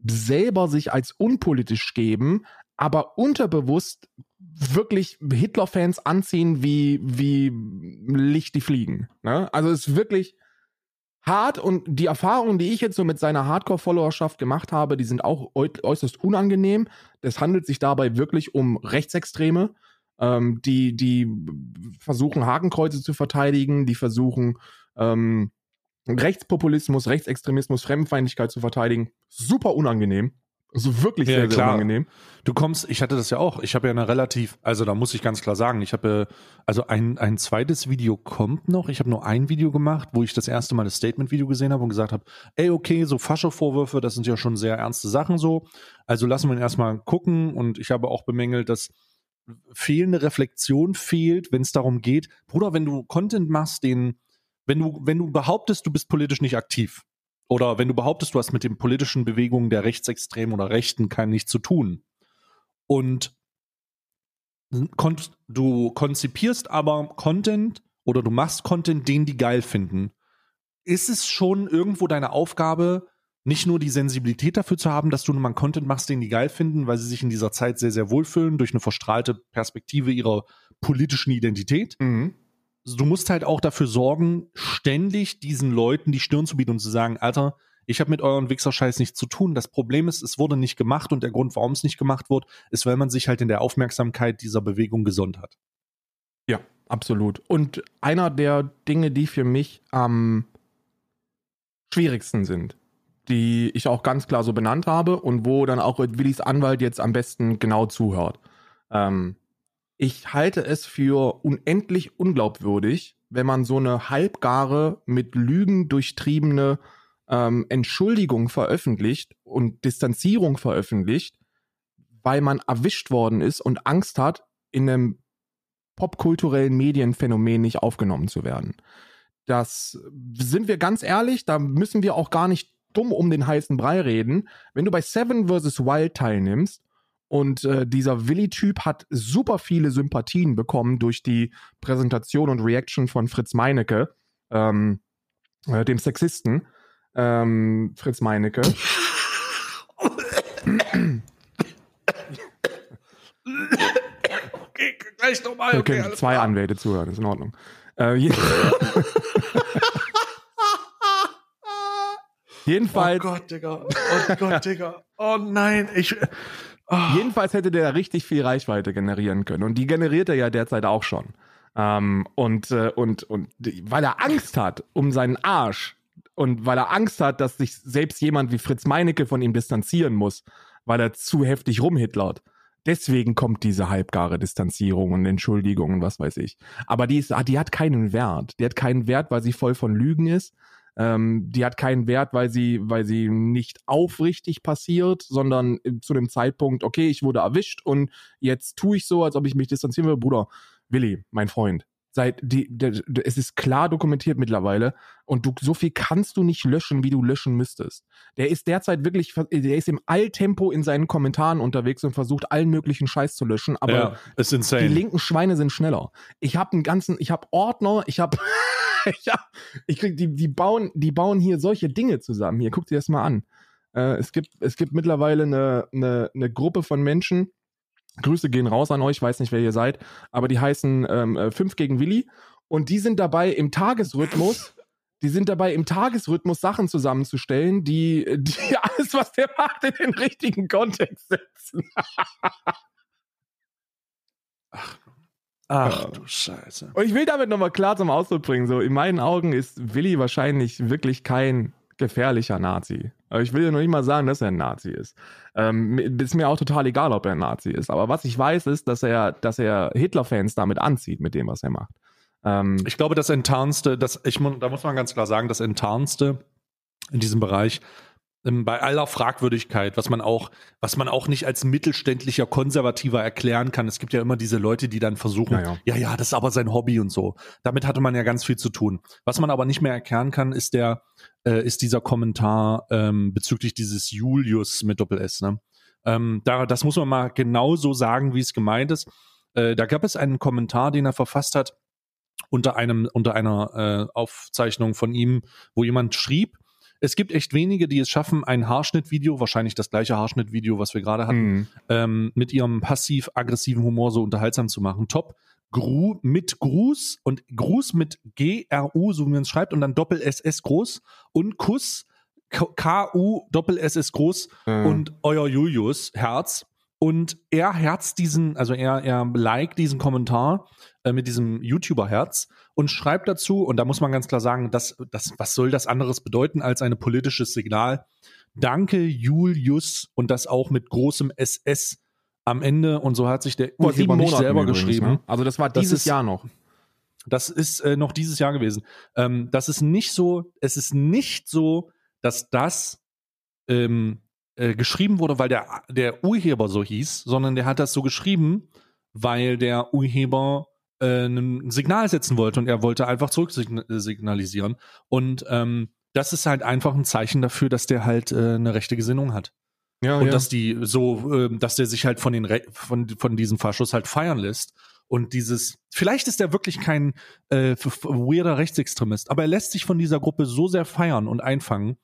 Speaker 1: selber sich als unpolitisch geben, aber unterbewusst wirklich Hitler-Fans anziehen wie, wie Licht die fliegen. Ne? Also es ist wirklich hart und die Erfahrungen, die ich jetzt so mit seiner Hardcore-Followerschaft gemacht habe, die sind auch äußerst unangenehm. Es handelt sich dabei wirklich um Rechtsextreme, ähm, die, die versuchen, Hakenkreuze zu verteidigen, die versuchen, ähm, Rechtspopulismus, Rechtsextremismus, Fremdenfeindlichkeit zu verteidigen. Super unangenehm. Also wirklich ja, sehr, sehr unangenehm.
Speaker 2: Du kommst, ich hatte das ja auch. Ich habe ja eine relativ, also da muss ich ganz klar sagen, ich habe, also ein, ein zweites Video kommt noch. Ich habe nur ein Video gemacht, wo ich das erste Mal das Statement-Video gesehen habe und gesagt habe, ey, okay, so Fascho-Vorwürfe, das sind ja schon sehr ernste Sachen so. Also lassen wir ihn erstmal gucken. Und ich habe auch bemängelt, dass fehlende Reflexion fehlt, wenn es darum geht, Bruder, wenn du Content machst, den, wenn du, wenn du behauptest, du bist politisch nicht aktiv, oder wenn du behauptest, du hast mit den politischen Bewegungen der Rechtsextremen oder Rechten kein nichts zu tun und kon du konzipierst aber Content oder du machst Content, den die geil finden, ist es schon irgendwo deine Aufgabe, nicht nur die Sensibilität dafür zu haben, dass du mal Content machst, den die geil finden, weil sie sich in dieser Zeit sehr, sehr wohlfühlen durch eine verstrahlte Perspektive ihrer politischen Identität, mhm du musst halt auch dafür sorgen, ständig diesen Leuten die Stirn zu bieten und zu sagen, Alter, ich habe mit euren Wichser-Scheiß nichts zu tun. Das Problem ist, es wurde nicht gemacht und der Grund, warum es nicht gemacht wird, ist, weil man sich halt in der Aufmerksamkeit dieser Bewegung gesund hat.
Speaker 1: Ja, absolut. Und einer der Dinge, die für mich am schwierigsten sind, die ich auch ganz klar so benannt habe und wo dann auch Willis Anwalt jetzt am besten genau zuhört. Ähm, ich halte es für unendlich unglaubwürdig, wenn man so eine halbgare, mit Lügen durchtriebene ähm, Entschuldigung veröffentlicht und Distanzierung veröffentlicht, weil man erwischt worden ist und Angst hat, in einem popkulturellen Medienphänomen nicht aufgenommen zu werden. Das sind wir ganz ehrlich, da müssen wir auch gar nicht dumm um den heißen Brei reden. Wenn du bei Seven vs. Wild teilnimmst und äh, dieser Willi-Typ hat super viele Sympathien bekommen durch die Präsentation und Reaction von Fritz Meinecke, ähm, äh, dem Sexisten. Ähm, Fritz Meinecke.
Speaker 2: okay, gleich nochmal.
Speaker 1: Okay, zwei. Anwälte zuhören, ist in Ordnung. Äh, Jedenfalls.
Speaker 2: Oh Gott, Digga. Oh Gott, Digga. Oh nein, ich.
Speaker 1: Oh. Jedenfalls hätte der richtig viel Reichweite generieren können. Und die generiert er ja derzeit auch schon. Ähm, und, äh, und, und weil er Angst hat um seinen Arsch und weil er Angst hat, dass sich selbst jemand wie Fritz Meinecke von ihm distanzieren muss, weil er zu heftig rumhitlert. Deswegen kommt diese halbgare Distanzierung und Entschuldigung und was weiß ich. Aber die, ist, die hat keinen Wert. Die hat keinen Wert, weil sie voll von Lügen ist. Ähm, die hat keinen Wert, weil sie, weil sie nicht aufrichtig passiert, sondern zu dem Zeitpunkt, okay, ich wurde erwischt und jetzt tue ich so, als ob ich mich distanzieren will. Bruder, Willi, mein Freund, seit die, die, es ist klar dokumentiert mittlerweile und du so viel kannst du nicht löschen, wie du löschen müsstest. Der ist derzeit wirklich, der ist im Alltempo in seinen Kommentaren unterwegs und versucht allen möglichen Scheiß zu löschen, aber ja, die linken Schweine sind schneller. Ich habe einen ganzen, ich habe Ordner, ich habe ja, ich krieg, die, die, bauen, die bauen hier solche Dinge zusammen. Hier, guck dir das mal an. Äh, es, gibt, es gibt mittlerweile eine, eine, eine Gruppe von Menschen, Grüße gehen raus an euch, weiß nicht, wer ihr seid, aber die heißen ähm, 5 äh, gegen Willi und die sind dabei im Tagesrhythmus, die sind dabei im Tagesrhythmus Sachen zusammenzustellen, die, die alles, was der macht, in den richtigen Kontext setzen.
Speaker 2: Ach, Ach du Scheiße.
Speaker 1: Und ich will damit nochmal klar zum Ausdruck bringen, so in meinen Augen ist Willi wahrscheinlich wirklich kein gefährlicher Nazi. Aber ich will ja noch nicht mal sagen, dass er ein Nazi ist. Ähm, ist mir auch total egal, ob er ein Nazi ist. Aber was ich weiß, ist, dass er, dass er Hitler-Fans damit anzieht, mit dem, was er macht. Ähm,
Speaker 2: Ich glaube, das Enttarnste, das, ich, da muss man ganz klar sagen, das Enttarnste in diesem Bereich, bei aller Fragwürdigkeit, was man auch, was man auch nicht als mittelständlicher Konservativer erklären kann. Es gibt ja immer diese Leute, die dann versuchen,
Speaker 1: Ja, ja.
Speaker 2: ja, das ist aber sein Hobby und so. Damit hatte man ja ganz viel zu tun. Was man aber nicht mehr erklären kann, ist der, äh, ist dieser Kommentar ähm, bezüglich dieses Julius mit Doppel S. Ne? Ähm, da, das muss man mal genauso sagen, wie es gemeint ist. Äh, da gab es einen Kommentar, den er verfasst hat unter einem unter einer äh, Aufzeichnung von ihm, wo jemand schrieb, es gibt echt wenige, die es schaffen, ein Haarschnittvideo, wahrscheinlich das gleiche Haarschnittvideo, was wir gerade hatten,
Speaker 1: mh.
Speaker 2: ähm, mit ihrem passiv-aggressiven Humor so unterhaltsam zu machen. Top. Gru mit Gruß und Gruß mit G-R-U, so wie man es schreibt, und dann Doppel-S-S groß und Kuss K-U Doppel-S-S groß
Speaker 1: Äh,
Speaker 2: und euer Julius Herz. Und er herzt diesen, also er, er liked diesen Kommentar äh, mit diesem YouTuber-Herz und schreibt dazu, und da muss man ganz klar sagen, das, das, was soll das anderes bedeuten als ein politisches Signal? Danke, Julius, und das auch mit großem SS am Ende. Und so hat sich der
Speaker 1: vor
Speaker 2: Urheber nicht selber
Speaker 1: übrigens,
Speaker 2: geschrieben.
Speaker 1: Ne? Also das war
Speaker 2: Das
Speaker 1: dieses
Speaker 2: ist-
Speaker 1: Jahr noch.
Speaker 2: Das ist äh, noch dieses Jahr gewesen. Ähm, das ist nicht so, es ist nicht so, dass das ähm, äh, geschrieben wurde, weil der, der Urheber so hieß, sondern der hat das so geschrieben, weil der Urheber äh, ein Signal setzen wollte und er wollte einfach zurücksignalisieren. Und ähm, das ist halt einfach ein Zeichen dafür, dass der halt äh, eine rechte Gesinnung hat.
Speaker 1: Ja,
Speaker 2: Und dass die so, ähm, dass der sich halt von den Re von, von diesem Faschus halt feiern lässt. Und dieses, vielleicht ist er wirklich kein äh, weirder Rechtsextremist, aber er lässt sich von dieser Gruppe so sehr feiern und einfangen.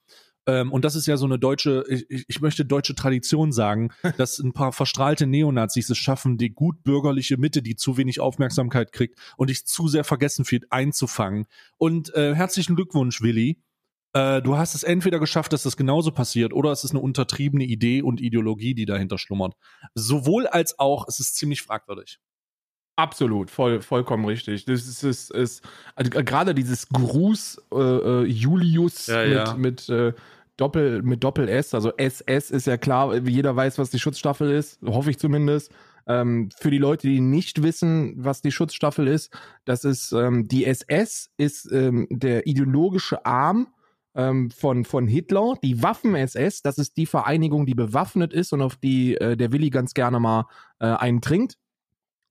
Speaker 2: Ähm, und das ist ja so eine deutsche, ich, ich möchte deutsche Tradition sagen, dass ein paar verstrahlte Neonazis es schaffen, die gut bürgerliche Mitte, die zu wenig Aufmerksamkeit kriegt und dich zu sehr vergessen fühlt, einzufangen. Und äh, herzlichen Glückwunsch, Willi. Äh, du hast es entweder geschafft, dass das genauso passiert, oder es ist eine untertriebene Idee und Ideologie, die dahinter schlummert. Sowohl als auch, es ist ziemlich fragwürdig.
Speaker 1: Absolut, voll, vollkommen richtig. Das ist, ist, ist also gerade dieses Gruß äh, äh, Julius
Speaker 2: Ja,
Speaker 1: mit,
Speaker 2: ja.
Speaker 1: mit äh, Doppel mit Doppel S, also SS ist ja klar, jeder weiß, was die Schutzstaffel ist, hoffe ich zumindest. Ähm, für die Leute, die nicht wissen, was die Schutzstaffel ist, das ist ähm, die SS ist ähm, der ideologische Arm ähm, von, von Hitler. Die Waffen-SS, das ist die Vereinigung, die bewaffnet ist und auf die äh, der Willi ganz gerne mal äh, einen trinkt.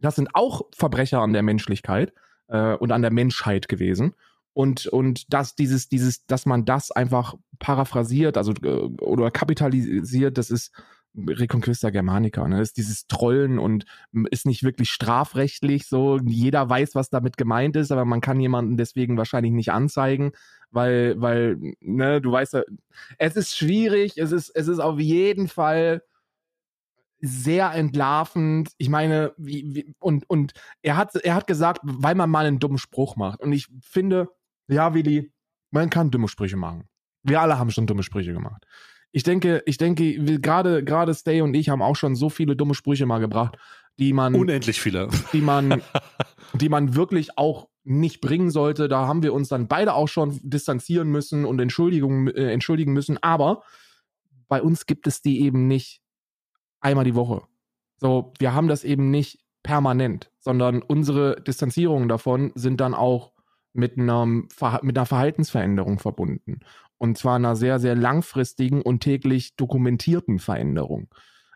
Speaker 1: Das sind auch Verbrecher an der Menschlichkeit äh, und an der Menschheit gewesen. Und, und dass dieses, dieses, dass man das einfach paraphrasiert, also äh, oder kapitalisiert, das ist Reconquista Germanica, ne? Ist dieses Trollen und ist nicht wirklich strafrechtlich so. Jeder weiß, was damit gemeint ist, aber man kann jemanden deswegen wahrscheinlich nicht anzeigen, weil, weil, ne, du weißt ja, es ist schwierig, es ist, es ist auf jeden Fall sehr entlarvend. Ich meine, wie, wie, und, und er hat, er hat gesagt, weil man mal einen dummen Spruch macht. Und ich finde, ja, Willi, man kann dumme Sprüche machen. Wir alle haben schon dumme Sprüche gemacht. Ich denke, ich denke, gerade, gerade Stay und ich haben auch schon so viele dumme Sprüche mal gebracht, die man,
Speaker 2: Unendlich viele.
Speaker 1: die man, die man wirklich auch nicht bringen sollte. Da haben wir uns dann beide auch schon distanzieren müssen und Entschuldigung, äh, entschuldigen müssen. Aber bei uns gibt es die eben nicht einmal die Woche. So, wir haben das eben nicht permanent, sondern unsere Distanzierungen davon sind dann auch mit, einem, mit einer Verhaltensveränderung verbunden. Und zwar einer sehr, sehr langfristigen und täglich dokumentierten Veränderung.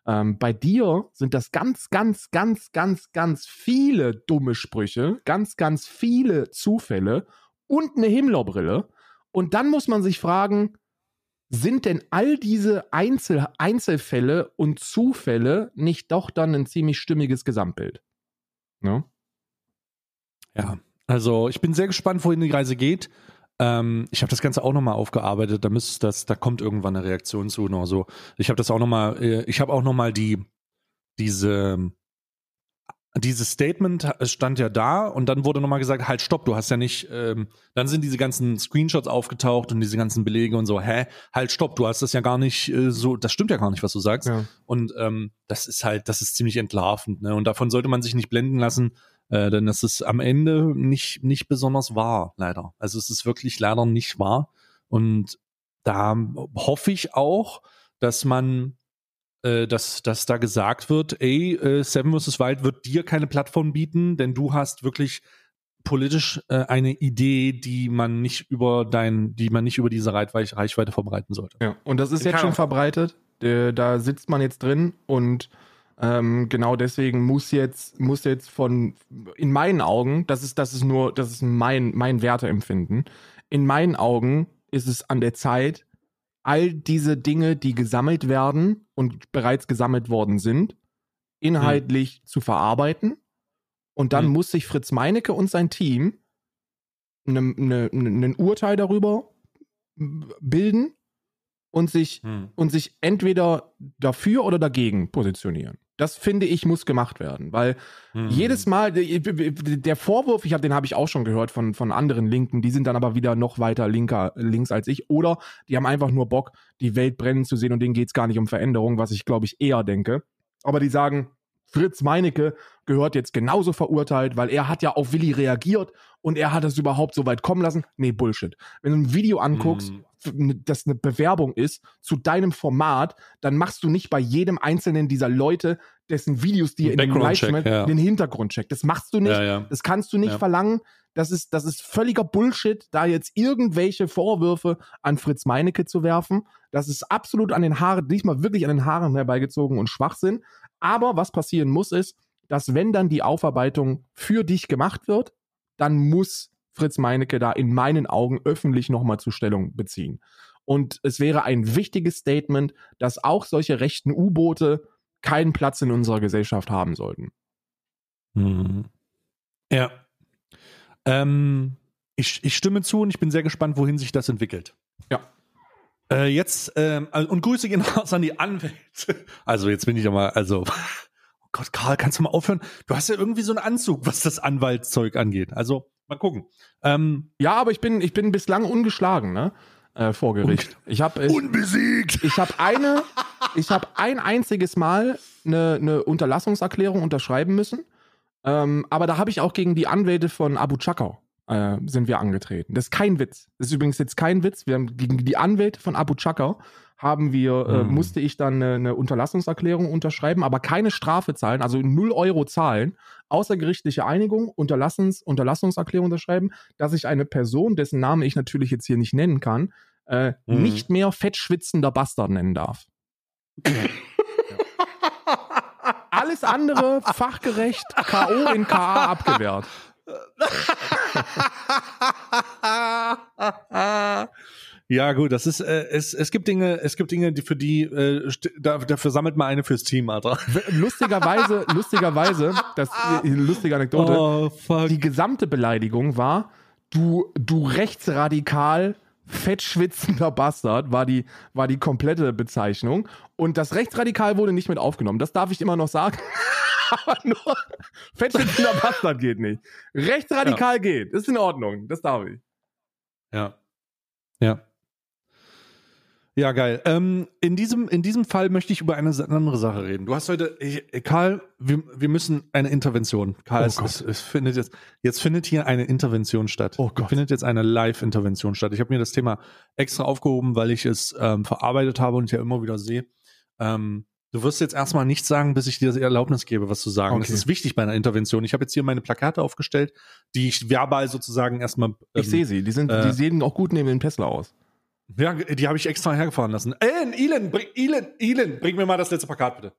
Speaker 1: Ähm, bei dir sind das ganz, ganz, ganz, ganz, ganz viele dumme Sprüche, ganz, ganz viele Zufälle und eine Himmlerbrille. Und dann muss man sich fragen, sind denn all diese Einzel Einzelfälle und Zufälle nicht doch dann ein ziemlich stimmiges Gesamtbild? Ne?
Speaker 2: Ja, also ich bin sehr gespannt, wohin die Reise geht. Ähm, ich habe das Ganze auch nochmal aufgearbeitet. Da müsste das, da kommt irgendwann eine Reaktion zu oder so. Ich habe das auch nochmal, äh, ich habe auch nochmal die, diese, dieses Statement stand ja da und dann wurde nochmal gesagt, halt stopp, du hast ja nicht, ähm, dann sind diese ganzen Screenshots aufgetaucht und diese ganzen Belege und so, hä, halt stopp, du hast das ja gar nicht äh, so, das stimmt ja gar nicht, was du sagst.
Speaker 1: Ja.
Speaker 2: Und ähm, das ist halt, das ist ziemlich entlarvend, ne? Und davon sollte man sich nicht blenden lassen. Äh, denn es ist am Ende nicht, nicht besonders wahr, leider. Also es ist wirklich leider nicht wahr. Und da hoffe ich auch, dass man äh, dass, dass da gesagt wird, ey, äh, Seven vs. Wild wird dir keine Plattform bieten, denn du hast wirklich politisch äh, eine Idee, die man nicht über dein, die man nicht über diese Reichweite, Reichweite verbreiten sollte.
Speaker 1: Ja, und das ist jetzt schon verbreitet. Da sitzt man jetzt drin und ähm, genau deswegen muss jetzt, muss jetzt von, in meinen Augen, das ist, das ist nur, das ist mein, mein Werteempfinden. In meinen Augen ist es an der Zeit, all diese Dinge, die gesammelt werden und bereits gesammelt worden sind, inhaltlich hm. zu verarbeiten. Und dann hm. muss sich Fritz Meinecke und sein Team ein ne, ne, ne, Urteil darüber bilden und sich, hm. und sich entweder dafür oder dagegen positionieren. Das finde ich muss gemacht werden, weil mhm. jedes Mal der Vorwurf, ich habe den habe ich auch schon gehört von von anderen Linken, die sind dann aber wieder noch weiter linker links als ich oder die haben einfach nur Bock, die Welt brennen zu sehen und denen geht es gar nicht um Veränderung, was ich glaube ich eher denke. Aber die sagen, Fritz Meinecke gehört jetzt genauso verurteilt, weil er hat ja auf Willi reagiert und er hat es überhaupt so weit kommen lassen. Nee, Bullshit. Wenn du ein Video anguckst, mm. das eine Bewerbung ist zu deinem Format, dann machst du nicht bei jedem einzelnen dieser Leute, dessen Videos die in den Livestream ja. den Hintergrundcheck. Das machst du nicht. Ja, ja. Das kannst du nicht verlangen. Das ist, das ist völliger Bullshit, da jetzt irgendwelche Vorwürfe an Fritz Meinecke zu werfen. Das ist absolut an den Haaren, diesmal wirklich an den Haaren herbeigezogen und Schwachsinn. Aber was passieren muss, ist, dass wenn dann die Aufarbeitung für dich gemacht wird, dann muss Fritz Meinecke da in meinen Augen öffentlich nochmal zur Stellung beziehen. Und es wäre ein wichtiges Statement, dass auch solche rechten U-Boote keinen Platz in unserer Gesellschaft haben sollten.
Speaker 2: Mhm. Ja. Ähm, ich, ich stimme zu und ich bin sehr gespannt, wohin sich das entwickelt.
Speaker 1: Ja.
Speaker 2: Äh, jetzt, ähm, und Grüße gehen raus an die Anwälte. Also, jetzt bin ich ja mal, also, Gott, Karl, kannst du mal aufhören? Du hast ja irgendwie so einen Anzug, was das Anwaltszeug angeht. Also, mal gucken.
Speaker 1: Ähm, ja, aber ich bin, ich bin bislang ungeschlagen, ne? Äh, vor Gericht.
Speaker 2: Ich habe unbesiegt.
Speaker 1: Ich habe eine, ich habe ein einziges Mal eine, eine Unterlassungserklärung unterschreiben müssen. Ähm, aber da habe ich auch gegen die Anwälte von Abu Chakau äh, sind wir angetreten. Das ist kein Witz. Das ist übrigens jetzt kein Witz. Wir haben gegen die Anwälte von Abu Chaka haben wir, äh, mhm. musste ich dann eine, eine, Unterlassungserklärung unterschreiben, aber keine Strafe zahlen, also 0 Euro zahlen, außergerichtliche Einigung, Unterlassungs, Unterlassungserklärung unterschreiben, dass ich eine Person, dessen Namen ich natürlich jetzt hier nicht nennen kann, äh, mhm. nicht mehr fettschwitzender Bastard nennen darf. Alles andere fachgerecht K.O. in K.A. abgewehrt.
Speaker 2: ja, gut, das ist, äh, es, es gibt Dinge, es gibt Dinge, die für die, äh, da, dafür sammelt man eine fürs Team, Alter.
Speaker 1: Lustigerweise, lustigerweise, das äh, lustige Anekdote, oh, die gesamte Beleidigung war, du, du rechtsradikal fettschwitzender Bastard war die, war die komplette Bezeichnung. Und das Rechtsradikal wurde nicht mit aufgenommen. Das darf ich immer noch sagen. Aber nur fettschwitzender Bastard geht nicht. Rechtsradikal ja. geht. Ist in Ordnung. Das darf ich.
Speaker 2: Ja. Ja. Ja, geil. Ähm, in, diesem, in diesem Fall möchte ich über eine andere Sache reden. Du hast heute, ich, Karl, wir, wir müssen eine Intervention. Karl, oh es, es, es, findet jetzt, jetzt findet hier eine Intervention statt.
Speaker 1: Oh Gott.
Speaker 2: Findet jetzt eine Live-Intervention statt. Ich habe mir das Thema extra aufgehoben, weil ich es ähm, verarbeitet habe und ja immer wieder sehe. Ähm, du wirst jetzt erstmal nichts sagen, bis ich dir die Erlaubnis gebe, was zu sagen. Okay. Das ist wichtig bei einer Intervention. Ich habe jetzt hier meine Plakate aufgestellt, die ich verbal sozusagen erstmal. Ähm,
Speaker 1: ich sehe sie. Die, sind, äh, die sehen auch gut neben dem Tesla aus.
Speaker 2: Ja, die habe ich extra hergefahren lassen. Ey, Elon, bring, Elon, Elon, bring mir mal das letzte Plakat bitte.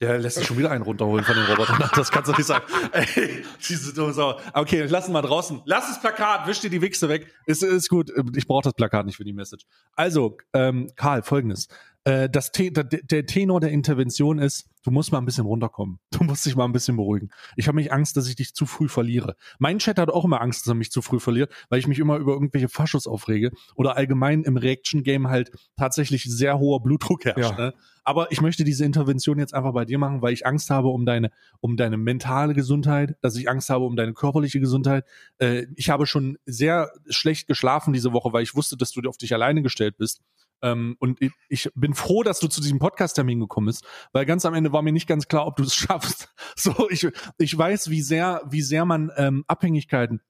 Speaker 2: Der lässt sich schon wieder einen runterholen von den Robotern. Das kannst du nicht sagen. Ey, diese dumme Sau. Okay, lass ihn mal draußen. Lass das Plakat, wisch dir die Wichse weg. Ist, ist gut. Ich brauche das Plakat nicht für die Message. Also, ähm, Karl, folgendes. Äh, das der Tenor der Intervention ist, du musst mal ein bisschen runterkommen. Du musst dich mal ein bisschen beruhigen. Ich habe mich Angst, dass ich dich zu früh verliere. Mein Chat hat auch immer Angst, dass er mich zu früh verliert, weil ich mich immer über irgendwelche Faschos aufrege oder allgemein im Reaction-Game halt tatsächlich sehr hoher Blutdruck herrscht. Ja. Ne? Aber ich möchte diese Intervention jetzt einfach bei dir machen, weil ich Angst habe um deine, um deine mentale Gesundheit, dass ich Angst habe um deine körperliche Gesundheit. Äh, ich habe schon sehr schlecht geschlafen diese Woche, weil ich wusste, dass du auf dich alleine gestellt bist Ähm, und ich, ich bin froh, dass du zu diesem Podcast-Termin gekommen bist, weil ganz am Ende war mir nicht ganz klar, ob du es schaffst. So, ich, ich weiß, wie sehr, wie sehr man ähm, Abhängigkeiten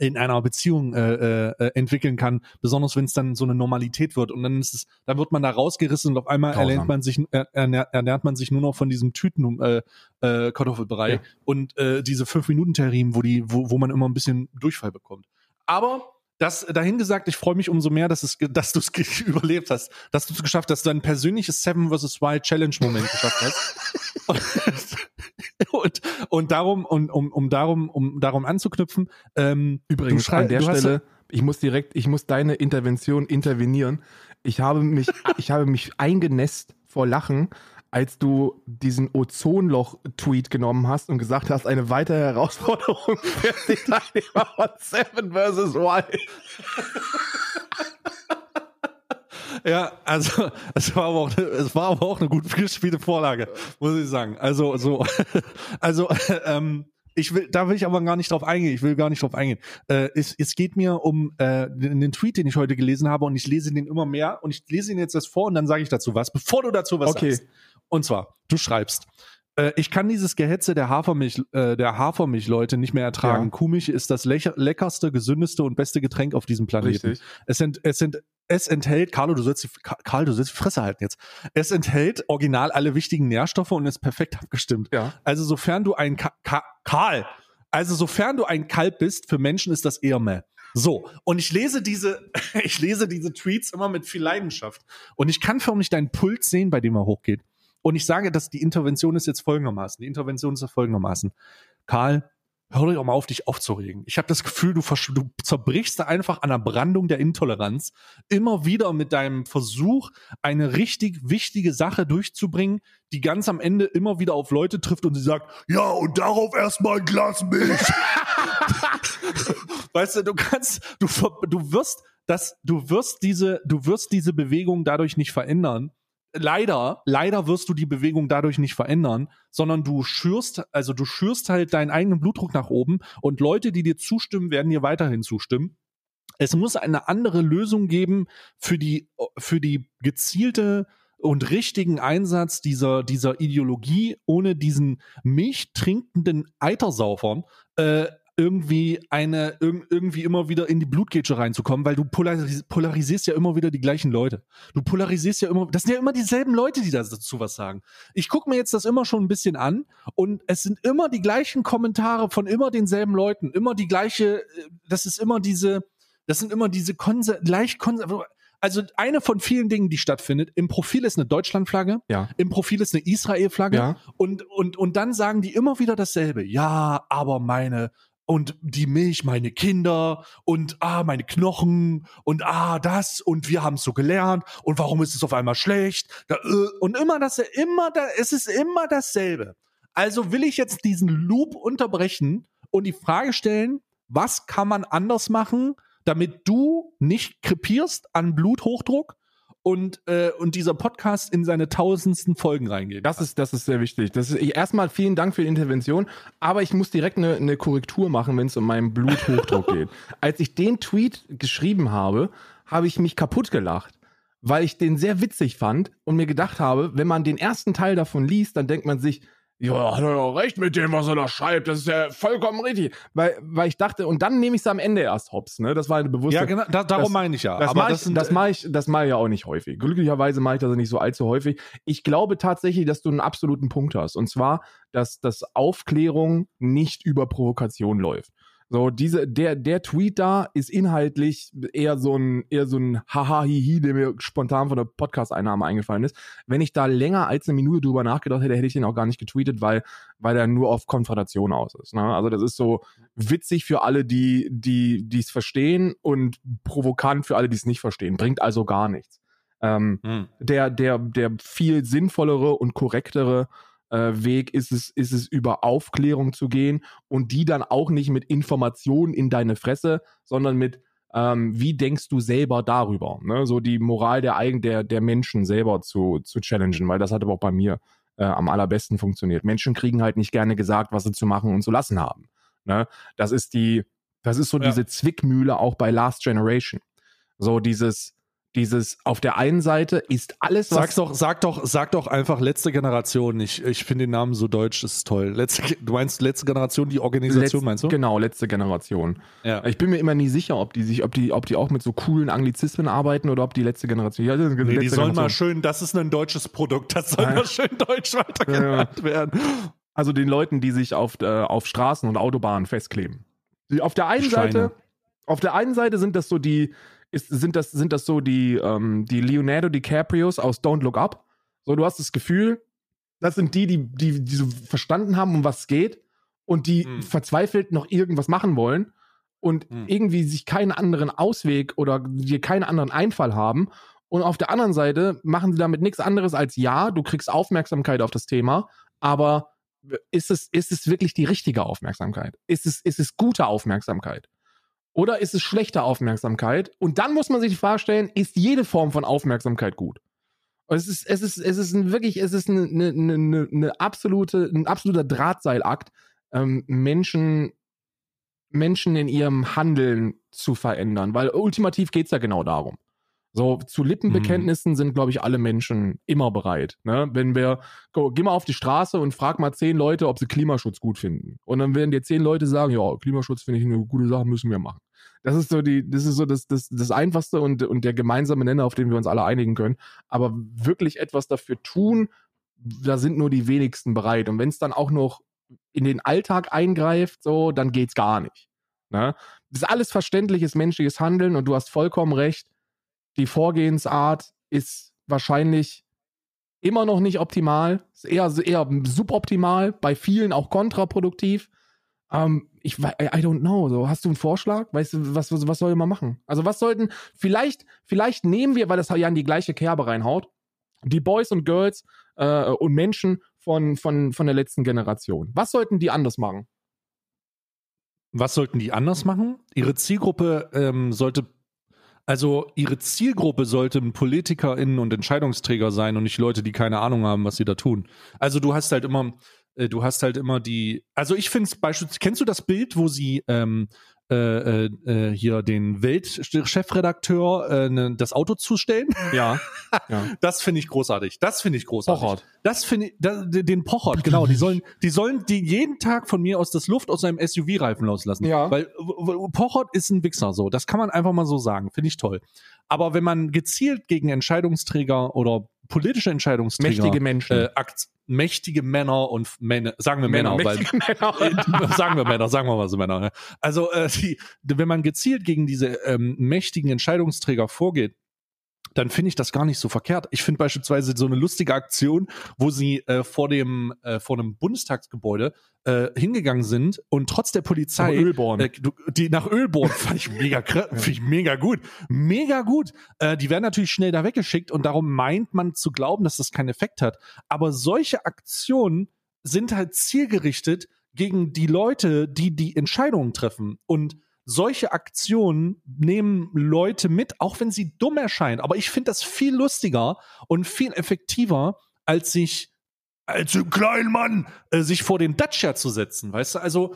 Speaker 2: in einer Beziehung äh, äh, entwickeln kann, besonders wenn es dann so eine Normalität wird und dann ist es, dann wird man da rausgerissen und auf einmal
Speaker 1: Grausam.
Speaker 2: erlernt man sich er, ernährt, ernährt man sich nur noch von diesem Tüten äh, äh, Kartoffelbrei
Speaker 1: Ja.
Speaker 2: und äh, diese fünf Minuten Terrinen, wo die, wo, wo man immer ein bisschen Durchfall bekommt. Aber das dahin gesagt, ich freue mich umso mehr, dass es, dass du es überlebt hast, dass du es geschafft hast, dein persönliches Seven vs. Wild Challenge Moment geschafft hast. und, und darum, und, um, um darum, um darum anzuknüpfen, ähm,
Speaker 1: Übrigens
Speaker 2: du
Speaker 1: an der
Speaker 2: du
Speaker 1: Stelle, ich muss direkt, ich muss deine Intervention intervenieren. Ich habe mich, ich habe mich eingenässt vor Lachen, als du diesen Ozonloch-Tweet genommen hast und gesagt hast, eine weitere Herausforderung für die Teilnehmer von Seven vs. Wild.
Speaker 2: Ja, also es war aber auch, eine- es war aber auch eine gut gespielte Vorlage, muss ich sagen. Also so, also ähm, ich will, da will ich aber gar nicht drauf eingehen. Ich will gar nicht drauf eingehen. Äh, es, es geht mir um äh, den, Tweet, den ich heute gelesen habe, und ich lese den immer mehr und ich lese ihn jetzt erst vor und dann sage ich dazu was, bevor du dazu was
Speaker 1: Okay.
Speaker 2: sagst. Und zwar, du schreibst. Äh, ich kann dieses Gehetze der Hafermilch, äh, der Hafermilch-Leute nicht mehr ertragen.
Speaker 1: Ja.
Speaker 2: Kuhmilch ist das lecher- leckerste, gesündeste und beste Getränk auf diesem Planeten.
Speaker 1: Richtig.
Speaker 2: Es, ent, es, ent, es enthält, Carlo, du sollst die, Ka- Karl, du sollst die Fresse halten jetzt. Es enthält original alle wichtigen Nährstoffe und ist perfekt abgestimmt.
Speaker 1: Ja.
Speaker 2: Also sofern du ein Ka Ka Karl, also sofern du ein Kalb bist, für Menschen ist das eher meh. So, und ich lese diese, ich lese diese Tweets immer mit viel Leidenschaft. Und ich kann förmlich deinen Puls sehen, bei dem er hochgeht. Und ich sage, dass die Intervention ist jetzt folgendermaßen. Die Intervention ist ja folgendermaßen. Karl, hör doch mal auf, dich aufzuregen. Ich habe das Gefühl, du, du zerbrichst da einfach an der Brandung der Intoleranz. Immer wieder mit deinem Versuch, eine richtig wichtige Sache durchzubringen, die ganz am Ende immer wieder auf Leute trifft und sie sagt, ja, und darauf erstmal ein Glas Milch. weißt du, du kannst, du, du wirst das, du wirst diese, du wirst diese Bewegung dadurch nicht verändern. Leider, leider wirst du die Bewegung dadurch nicht verändern, sondern du schürst, also du schürst halt deinen eigenen Blutdruck nach oben und Leute, die dir zustimmen, werden dir weiterhin zustimmen. Es muss eine andere Lösung geben für die, für die gezielte und richtigen Einsatz dieser, dieser Ideologie, ohne diesen milchtrinkenden Eitersaufern äh, irgendwie eine irg irgendwie immer wieder in die Blutgrätsche reinzukommen, weil du polaris polarisierst ja immer wieder die gleichen Leute. Du polarisierst ja immer, das sind ja immer dieselben Leute, die da dazu was sagen. Ich gucke mir jetzt das immer schon ein bisschen an und es sind immer die gleichen Kommentare von immer denselben Leuten, immer die gleiche, äh, das ist immer diese, das sind immer diese konser leicht konser also eine von vielen Dingen, die stattfindet. Im Profil ist eine Deutschlandflagge,
Speaker 1: Ja.
Speaker 2: im Profil ist eine Israel-Flagge
Speaker 1: Ja.
Speaker 2: und, und, und dann sagen die immer wieder dasselbe. Ja, aber meine und die Milch, meine Kinder und ah, meine Knochen und ah, das und wir haben es so gelernt und warum ist es auf einmal schlecht? Da, äh, und immer das, immer da, es ist immer dasselbe. Also will ich jetzt diesen Loop unterbrechen und die Frage stellen, was kann man anders machen, damit du nicht krepierst an Bluthochdruck und, äh, und dieser Podcast in seine tausendsten Folgen reingeht.
Speaker 1: Das ist, das ist sehr wichtig. Das ist, ich, erstmal vielen Dank für die Intervention, aber ich muss direkt eine, eine Korrektur machen, wenn es um meinen Bluthochdruck geht. Als ich den Tweet geschrieben habe, habe ich mich kaputt gelacht, weil ich den sehr witzig fand und mir gedacht habe, wenn man den ersten Teil davon liest, dann denkt man sich, ja, hat er ja recht mit dem, was er da schreibt. Das ist ja vollkommen richtig. Weil, weil ich dachte, und dann nehme ich es am Ende erst hops, ne? Das war eine bewusste.
Speaker 2: ja, genau, da, darum
Speaker 1: das-
Speaker 2: meine ich ja.
Speaker 1: Das mache ich,
Speaker 2: sind-
Speaker 1: das mache ich, das mache ich ja auch nicht häufig. Glücklicherweise mache ich das nicht so allzu häufig. Ich glaube tatsächlich, dass du einen absoluten Punkt hast. Und zwar, dass, dass Aufklärung nicht über Provokation läuft. So, diese, der, der Tweet da ist inhaltlich eher so ein, eher so ein Haha-Hihi, der mir spontan von der Podcast-Einnahme eingefallen ist. Wenn ich da länger als eine Minute drüber nachgedacht hätte, hätte ich den auch gar nicht getweetet, weil, weil er nur auf Konfrontation aus ist. Ne? Also das ist so witzig für alle, die, die, die es verstehen und provokant für alle, die es nicht verstehen. Bringt also gar nichts. Ähm,
Speaker 2: Hm.
Speaker 1: der, der, der viel sinnvollere und korrektere äh, Weg ist es, ist es, über Aufklärung zu gehen und die dann auch nicht mit Informationen in deine Fresse, sondern mit, ähm, wie denkst du selber darüber? Ne? So die Moral der, eigen, der, der Menschen selber zu, zu challengen, weil das hat aber auch bei mir äh, am allerbesten funktioniert. Menschen kriegen halt nicht gerne gesagt, was sie zu machen und zu lassen haben. Ne? Das ist die, das ist so
Speaker 2: Ja.
Speaker 1: diese Zwickmühle auch bei Last Generation. So dieses, dieses auf der einen Seite ist alles, was
Speaker 2: Sag doch, sag doch, sag doch einfach letzte Generation. Ich, ich finde den Namen so deutsch, das ist toll. Letzte, du meinst letzte Generation, die Organisation,
Speaker 1: Letz-
Speaker 2: meinst du?
Speaker 1: Genau, letzte Generation.
Speaker 2: Ja.
Speaker 1: Ich bin mir immer nie sicher, ob die sich, ob die, ob die auch mit so coolen Anglizismen arbeiten oder ob die letzte Generation. Ja, das ist
Speaker 2: Nee, die
Speaker 1: letzte
Speaker 2: sollen mal
Speaker 1: Generation.
Speaker 2: schön, das ist ein deutsches Produkt, das soll
Speaker 1: Ja.
Speaker 2: mal schön deutsch weitergeleitet werden.
Speaker 1: Also den Leuten, die sich auf, äh, auf Straßen und Autobahnen festkleben. Die, auf der einen
Speaker 2: Schweine.
Speaker 1: Seite, auf der einen Seite sind das so die, ist, sind das, sind das so die, ähm, die Leonardo DiCaprios aus Don't Look Up. So, du hast das Gefühl, das sind die, die, die, die so verstanden haben, um was es geht und die
Speaker 2: Hm.
Speaker 1: verzweifelt noch irgendwas machen wollen und
Speaker 2: Hm.
Speaker 1: irgendwie sich keinen anderen Ausweg oder dir keinen anderen Einfall haben. Und auf der anderen Seite machen sie damit nichts anderes als ja, du kriegst Aufmerksamkeit auf das Thema, aber ist es, ist es wirklich die richtige Aufmerksamkeit? Ist es, ist es gute Aufmerksamkeit? Oder ist es schlechte Aufmerksamkeit? Und dann muss man sich die Frage stellen, ist jede Form von Aufmerksamkeit gut? Es ist, es ist, es ist ein wirklich, es ist eine, eine, eine, eine absolute, ein absoluter Drahtseilakt, ähm, Menschen, Menschen in ihrem Handeln zu verändern. Weil ultimativ geht's ja genau darum. So, zu Lippenbekenntnissen sind, glaube ich, alle Menschen immer bereit. Ne? Wenn wir, go, geh mal auf die Straße und frag mal zehn Leute, ob sie Klimaschutz gut finden. Und dann werden dir zehn Leute sagen, ja, Klimaschutz finde ich eine gute Sache, müssen wir machen. Das ist so die, das ist so das, das, das Einfachste und, und der gemeinsame Nenner, auf den wir uns alle einigen können. Aber wirklich etwas dafür tun, da sind nur die wenigsten bereit. Und wenn es dann auch noch in den Alltag eingreift, so, dann geht's gar nicht. Ne? Das ist alles verständliches menschliches Handeln und du hast vollkommen recht. Die Vorgehensart ist wahrscheinlich immer noch nicht optimal, ist eher, eher suboptimal, bei vielen auch kontraproduktiv. Ähm, ich I don't know. So, hast du einen Vorschlag? Weißt du, was, was, was soll man machen? Also, was sollten, vielleicht, vielleicht nehmen wir, weil das ja in die gleiche Kerbe reinhaut, die Boys und Girls äh, und Menschen von, von, von der letzten Generation. Was sollten die anders machen?
Speaker 2: Was sollten die anders machen? Ihre Zielgruppe ähm, sollte, also ihre Zielgruppe sollten PolitikerInnen und Entscheidungsträger sein und nicht Leute, die keine Ahnung haben, was sie da tun. Also du hast halt immer, äh, du hast halt immer die, also ich finde es beispielsweise, kennst du das Bild, wo sie ähm, äh, äh, äh, hier den Weltchefredakteur äh, ne, das Auto zustellen?
Speaker 1: Ja. ja.
Speaker 2: Das finde ich großartig. Das finde ich großartig.
Speaker 1: Pochert.
Speaker 2: Das finde ich, da, den Pochert, genau. Die sollen, die sollen die jeden Tag von mir aus das Luft aus seinem SUV-Reifen loslassen.
Speaker 1: Ja.
Speaker 2: Weil Pochert ist ein Wichser, so. Das kann man einfach mal so sagen. Finde ich toll. Aber wenn man gezielt gegen Entscheidungsträger oder politische Entscheidungsträger,
Speaker 1: Mächtige Menschen.
Speaker 2: äh, Akt, mächtige Männer und Männer, sagen wir Männer, weil
Speaker 1: mächtige Männer.
Speaker 2: sagen wir Männer, sagen wir mal so Männer. ne? Also äh, die, wenn man gezielt gegen diese ähm, mächtigen Entscheidungsträger vorgeht, dann finde ich das gar nicht so verkehrt. Ich finde beispielsweise so eine lustige Aktion, wo sie äh, vor dem äh, vor einem Bundestagsgebäude äh, hingegangen sind und trotz der Polizei
Speaker 1: Nach Ölborn.
Speaker 2: äh, die nach Ölborn fand ich mega finde ich mega gut, mega gut. Äh, die werden natürlich schnell da weggeschickt und darum meint man zu glauben, dass das keinen Effekt hat. Aber solche Aktionen sind halt zielgerichtet gegen die Leute, die die Entscheidungen treffen. Und solche Aktionen nehmen Leute mit, auch wenn sie dumm erscheinen. Aber ich finde das viel lustiger und viel effektiver, als sich als ein kleinen Mann äh, sich vor den Dacia zu setzen. Weißt du, also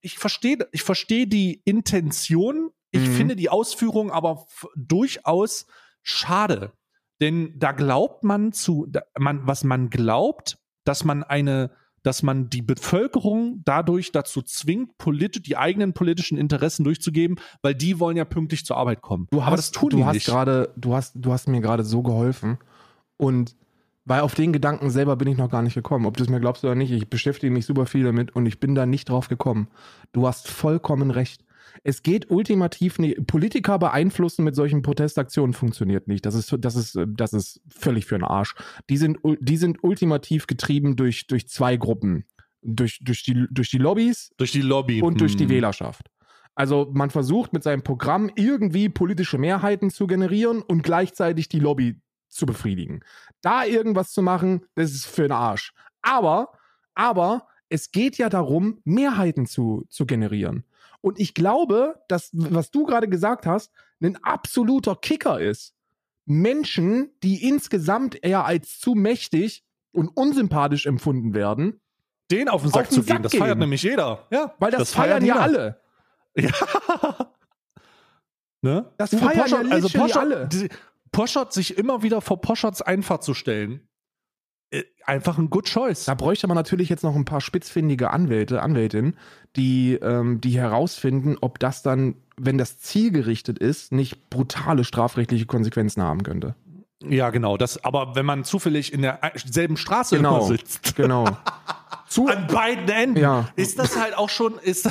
Speaker 2: ich verstehe ich verstehe die Intention, ich
Speaker 1: Mhm.
Speaker 2: finde die Ausführung aber durchaus schade. Denn da glaubt man zu, da, man, was man glaubt, dass man eine, dass man die Bevölkerung dadurch dazu zwingt, politi die eigenen politischen Interessen durchzugeben, weil die wollen ja pünktlich zur Arbeit kommen.
Speaker 1: Du
Speaker 2: Aber
Speaker 1: hast,
Speaker 2: das tun
Speaker 1: du
Speaker 2: die
Speaker 1: hast
Speaker 2: nicht.
Speaker 1: gerade, du hast, du hast mir gerade so geholfen und weil auf den Gedanken selber bin ich noch gar nicht gekommen. Ob du es mir glaubst oder nicht, ich beschäftige mich super viel damit und ich bin da nicht drauf gekommen. Du hast vollkommen recht. Es geht ultimativ nicht. Politiker beeinflussen mit solchen Protestaktionen funktioniert nicht. Das ist, das ist, das ist völlig für den Arsch. Die sind, die sind ultimativ getrieben durch, durch zwei Gruppen. Durch, durch, die, durch die Lobbys
Speaker 2: Durch die Lobby.
Speaker 1: und durch die
Speaker 2: Hm.
Speaker 1: Wählerschaft. Also man versucht mit seinem Programm irgendwie politische Mehrheiten zu generieren und gleichzeitig die Lobby zu befriedigen. Da irgendwas zu machen, das ist für den Arsch. Aber, aber es geht ja darum, Mehrheiten zu, zu generieren. Und ich glaube, dass, was du gerade gesagt hast, ein absoluter Kicker ist. Menschen, die insgesamt eher als zu mächtig und unsympathisch empfunden werden,
Speaker 2: Den auf den Sack
Speaker 1: Auf den
Speaker 2: zu gehen,
Speaker 1: Sack
Speaker 2: das
Speaker 1: gehen.
Speaker 2: feiert nämlich jeder. Ja,
Speaker 1: weil das, feiern ja
Speaker 2: jeder.
Speaker 1: alle.
Speaker 2: Ja. Ne?
Speaker 1: Das
Speaker 2: Uwe
Speaker 1: feiern ja
Speaker 2: Poschardt, also Poschardt,
Speaker 1: alle.
Speaker 2: die- Poschardt sich immer wieder vor Poschards Einfahrt zu stellen, einfach ein good choice.
Speaker 1: Da bräuchte man natürlich jetzt noch ein paar spitzfindige Anwälte, Anwältinnen, die, ähm, die herausfinden, ob das dann, wenn das zielgerichtet ist, nicht brutale strafrechtliche Konsequenzen haben könnte.
Speaker 2: Ja, genau. Das, aber wenn man zufällig in der selben Straße
Speaker 1: Genau.
Speaker 2: sitzt,
Speaker 1: Genau. Zu,
Speaker 2: an beiden Enden,
Speaker 1: Ja.
Speaker 2: ist das halt auch schon, ist,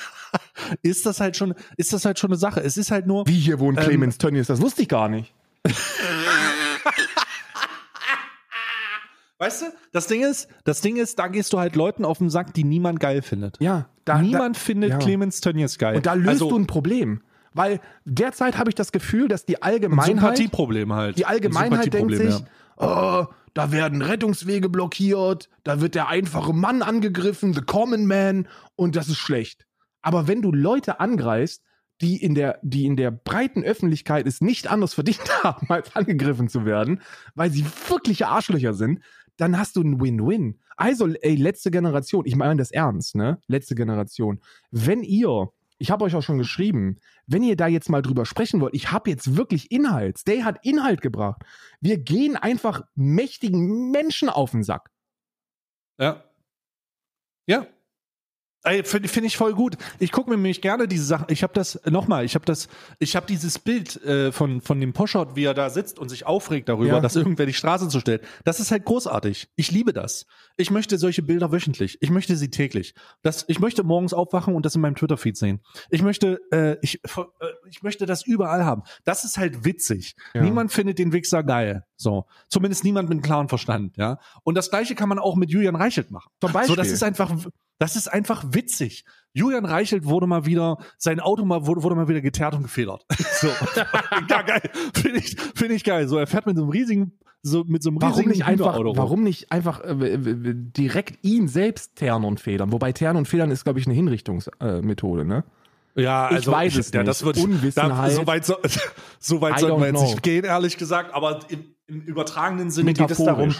Speaker 2: ist das halt schon, ist das halt schon eine Sache. Es ist halt nur,
Speaker 1: wie hier wohnt
Speaker 2: Ähm,
Speaker 1: Clemens Tönnies, das wusste ich gar nicht.
Speaker 2: weißt du, das Ding ist, das Ding ist, da gehst du halt Leuten auf den Sack, die niemand geil findet.
Speaker 1: Ja, da,
Speaker 2: niemand findet
Speaker 1: ja.
Speaker 2: Clemens Tönnies geil.
Speaker 1: Und da löst
Speaker 2: also,
Speaker 1: du ein Problem. Weil derzeit habe ich das Gefühl, dass die
Speaker 2: ein
Speaker 1: Allgemeinheit,
Speaker 2: Sympathieproblem halt.
Speaker 1: die
Speaker 2: Ein
Speaker 1: Allgemeinheit denkt sich, oh, da werden Rettungswege blockiert, da wird der einfache Mann angegriffen, the common man, und das ist schlecht. Aber wenn du Leute angreifst, die in der, die in der breiten Öffentlichkeit es nicht anders verdient haben, als angegriffen zu werden, weil sie wirkliche Arschlöcher sind, dann hast du ein Win-Win. Also, ey, letzte Generation, ich meine das ernst, ne? Letzte Generation. Wenn ihr, ich habe euch auch schon geschrieben, wenn ihr da jetzt mal drüber sprechen wollt, ich habe jetzt wirklich Inhalt. Stay hat Inhalt gebracht. Wir gehen einfach mächtigen Menschen auf den Sack.
Speaker 2: Ja. Ja. Finde find ich voll gut. Ich gucke mir nämlich gerne diese Sachen. Ich habe das, nochmal, ich habe das, ich habe dieses Bild äh, von, von dem Poschert, wie er da sitzt und sich aufregt darüber,
Speaker 1: Ja.
Speaker 2: dass irgendwer die Straße zustellt. Das ist halt großartig. Ich liebe das. Ich möchte solche Bilder wöchentlich. Ich möchte sie täglich. Das, ich möchte morgens aufwachen und das in meinem Twitter-Feed sehen. Ich möchte, äh, ich, äh, ich möchte das überall haben. Das ist halt witzig.
Speaker 1: Ja.
Speaker 2: Niemand findet den Wichser geil. So. Zumindest niemand mit einem klaren Verstand, ja. Und das gleiche kann man auch mit Julian Reichelt machen.
Speaker 1: Zum Beispiel.
Speaker 2: So, das ist einfach, das ist einfach witzig. Julian Reichelt wurde mal wieder, sein Auto mal, wurde, wurde mal wieder geteert und gefedert. So. ja, geil. Finde ich, finde ich geil. So, er fährt mit so einem riesigen, so, mit so einem
Speaker 1: Warum
Speaker 2: riesigen
Speaker 1: nicht einfach,
Speaker 2: rum.
Speaker 1: warum nicht einfach äh, direkt ihn selbst ternen und federn? Wobei ternen und federn ist, glaube ich, eine Hinrichtungsmethode, äh, ne?
Speaker 2: Ja,
Speaker 1: Ich
Speaker 2: also
Speaker 1: weiß es
Speaker 2: ja,
Speaker 1: nicht.
Speaker 2: das wird
Speaker 1: Unwissenheit.
Speaker 2: Da, so weit, so, so weit sollten wir jetzt
Speaker 1: know.
Speaker 2: nicht gehen, ehrlich gesagt, aber im, im übertragenen Sinne geht es darum.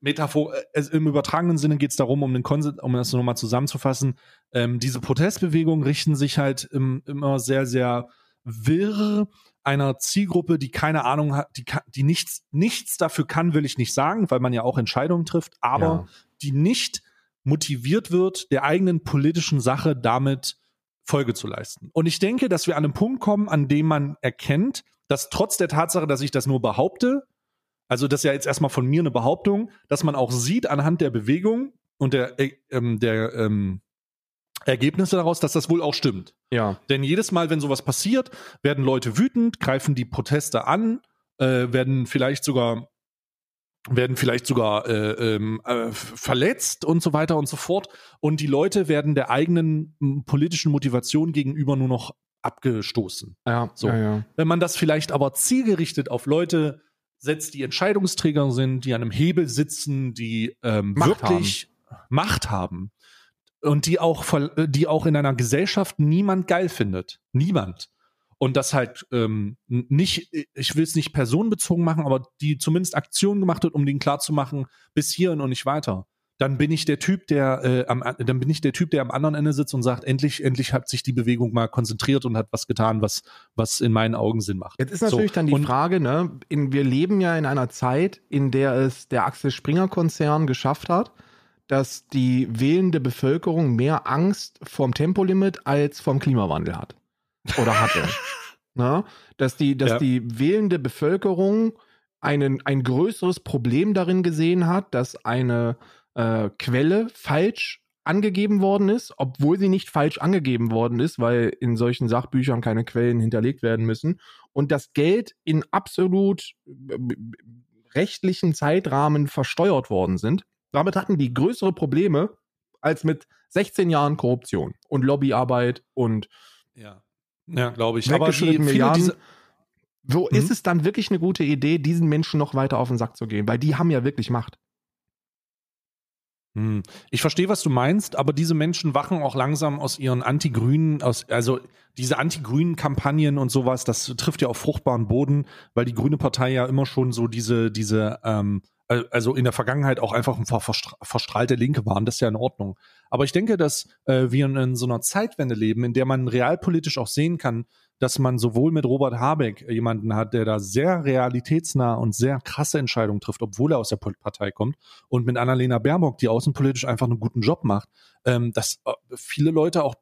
Speaker 2: Metaphor, äh, es- im übertragenen Sinne geht es darum, um, den Konse um das nochmal zusammenzufassen, ähm, diese Protestbewegungen richten sich halt im, immer sehr, sehr wirr einer Zielgruppe, die keine Ahnung hat, die, die nichts, nichts dafür kann, will ich nicht sagen, weil man ja auch Entscheidungen trifft, aber
Speaker 1: Ja.
Speaker 2: die nicht motiviert wird, der eigenen politischen Sache damit Folge zu leisten. Und ich denke, dass wir an einem Punkt kommen, an dem man erkennt, dass trotz der Tatsache, dass ich das nur behaupte, also das ist ja jetzt erstmal von mir eine Behauptung, dass man auch sieht anhand der Bewegung und der, äh, ähm, der ähm, Ergebnisse daraus, dass das wohl auch stimmt.
Speaker 1: Ja.
Speaker 2: Denn jedes Mal, wenn sowas passiert, werden Leute wütend, greifen die Proteste an, äh, werden vielleicht sogar werden vielleicht sogar äh, ähm, äh, verletzt und so weiter und so fort. Und die Leute werden der eigenen m, politischen Motivation gegenüber nur noch abgestoßen.
Speaker 1: Ja,
Speaker 2: So.
Speaker 1: ja, ja.
Speaker 2: Wenn man das vielleicht aber zielgerichtet auf Leute setzt, die Entscheidungsträger sind, die an einem Hebel sitzen, die ähm,
Speaker 1: Macht
Speaker 2: wirklich Macht haben und die auch, äh, die auch in einer Gesellschaft niemand geil findet. Niemand. Und das halt ähm, nicht, ich will es nicht personenbezogen machen, aber die zumindest Aktionen gemacht hat, um denen klarzumachen, bis hierhin und nicht weiter. Dann bin ich der Typ, der äh, am, dann bin ich der Typ, der am anderen Ende sitzt und sagt, endlich, endlich hat sich die Bewegung mal konzentriert und hat was getan, was, was in meinen Augen Sinn macht.
Speaker 1: Jetzt ist natürlich
Speaker 2: So,
Speaker 1: dann die
Speaker 2: und-
Speaker 1: Frage, ne, in, wir leben ja in einer Zeit, in der es der Axel Springer Konzern geschafft hat, dass die wählende Bevölkerung mehr Angst vorm Tempolimit als vom Klimawandel hat. Oder hatte. ne? Dass die, dass
Speaker 2: Ja.
Speaker 1: die wählende Bevölkerung einen, ein größeres Problem darin gesehen hat, dass eine äh, Quelle falsch angegeben worden ist, obwohl sie nicht falsch angegeben worden ist, weil in solchen Sachbüchern keine Quellen hinterlegt werden müssen und das Geld in absolut äh, rechtlichen Zeitrahmen versteuert worden sind. Damit hatten die größere Probleme als mit 16 Jahren Korruption und Lobbyarbeit und
Speaker 2: Ja, ja glaube ich. Aber die,
Speaker 1: Milliarden.
Speaker 2: diese,
Speaker 1: So
Speaker 2: Mhm.
Speaker 1: ist es dann wirklich eine gute Idee, diesen Menschen noch weiter auf den Sack zu gehen, weil die haben ja wirklich Macht.
Speaker 2: Hm. Ich verstehe, was du meinst, aber diese Menschen wachen auch langsam aus ihren Anti-Grünen, also diese Anti-Grünen Kampagnen und sowas, das trifft ja auf fruchtbaren Boden, weil die Grüne Partei ja immer schon so diese, diese, ähm, äh, also in der Vergangenheit auch einfach ein verstra- verstrahlte Linke waren, das ist ja in Ordnung. Aber ich denke, dass äh, wir in so einer Zeitwende leben, in der man realpolitisch auch sehen kann, dass man sowohl mit Robert Habeck jemanden hat, der da sehr realitätsnah und sehr krasse Entscheidungen trifft, obwohl er aus der Partei kommt, und mit Annalena Baerbock, die außenpolitisch einfach einen guten Job macht, ähm, dass äh, viele Leute auch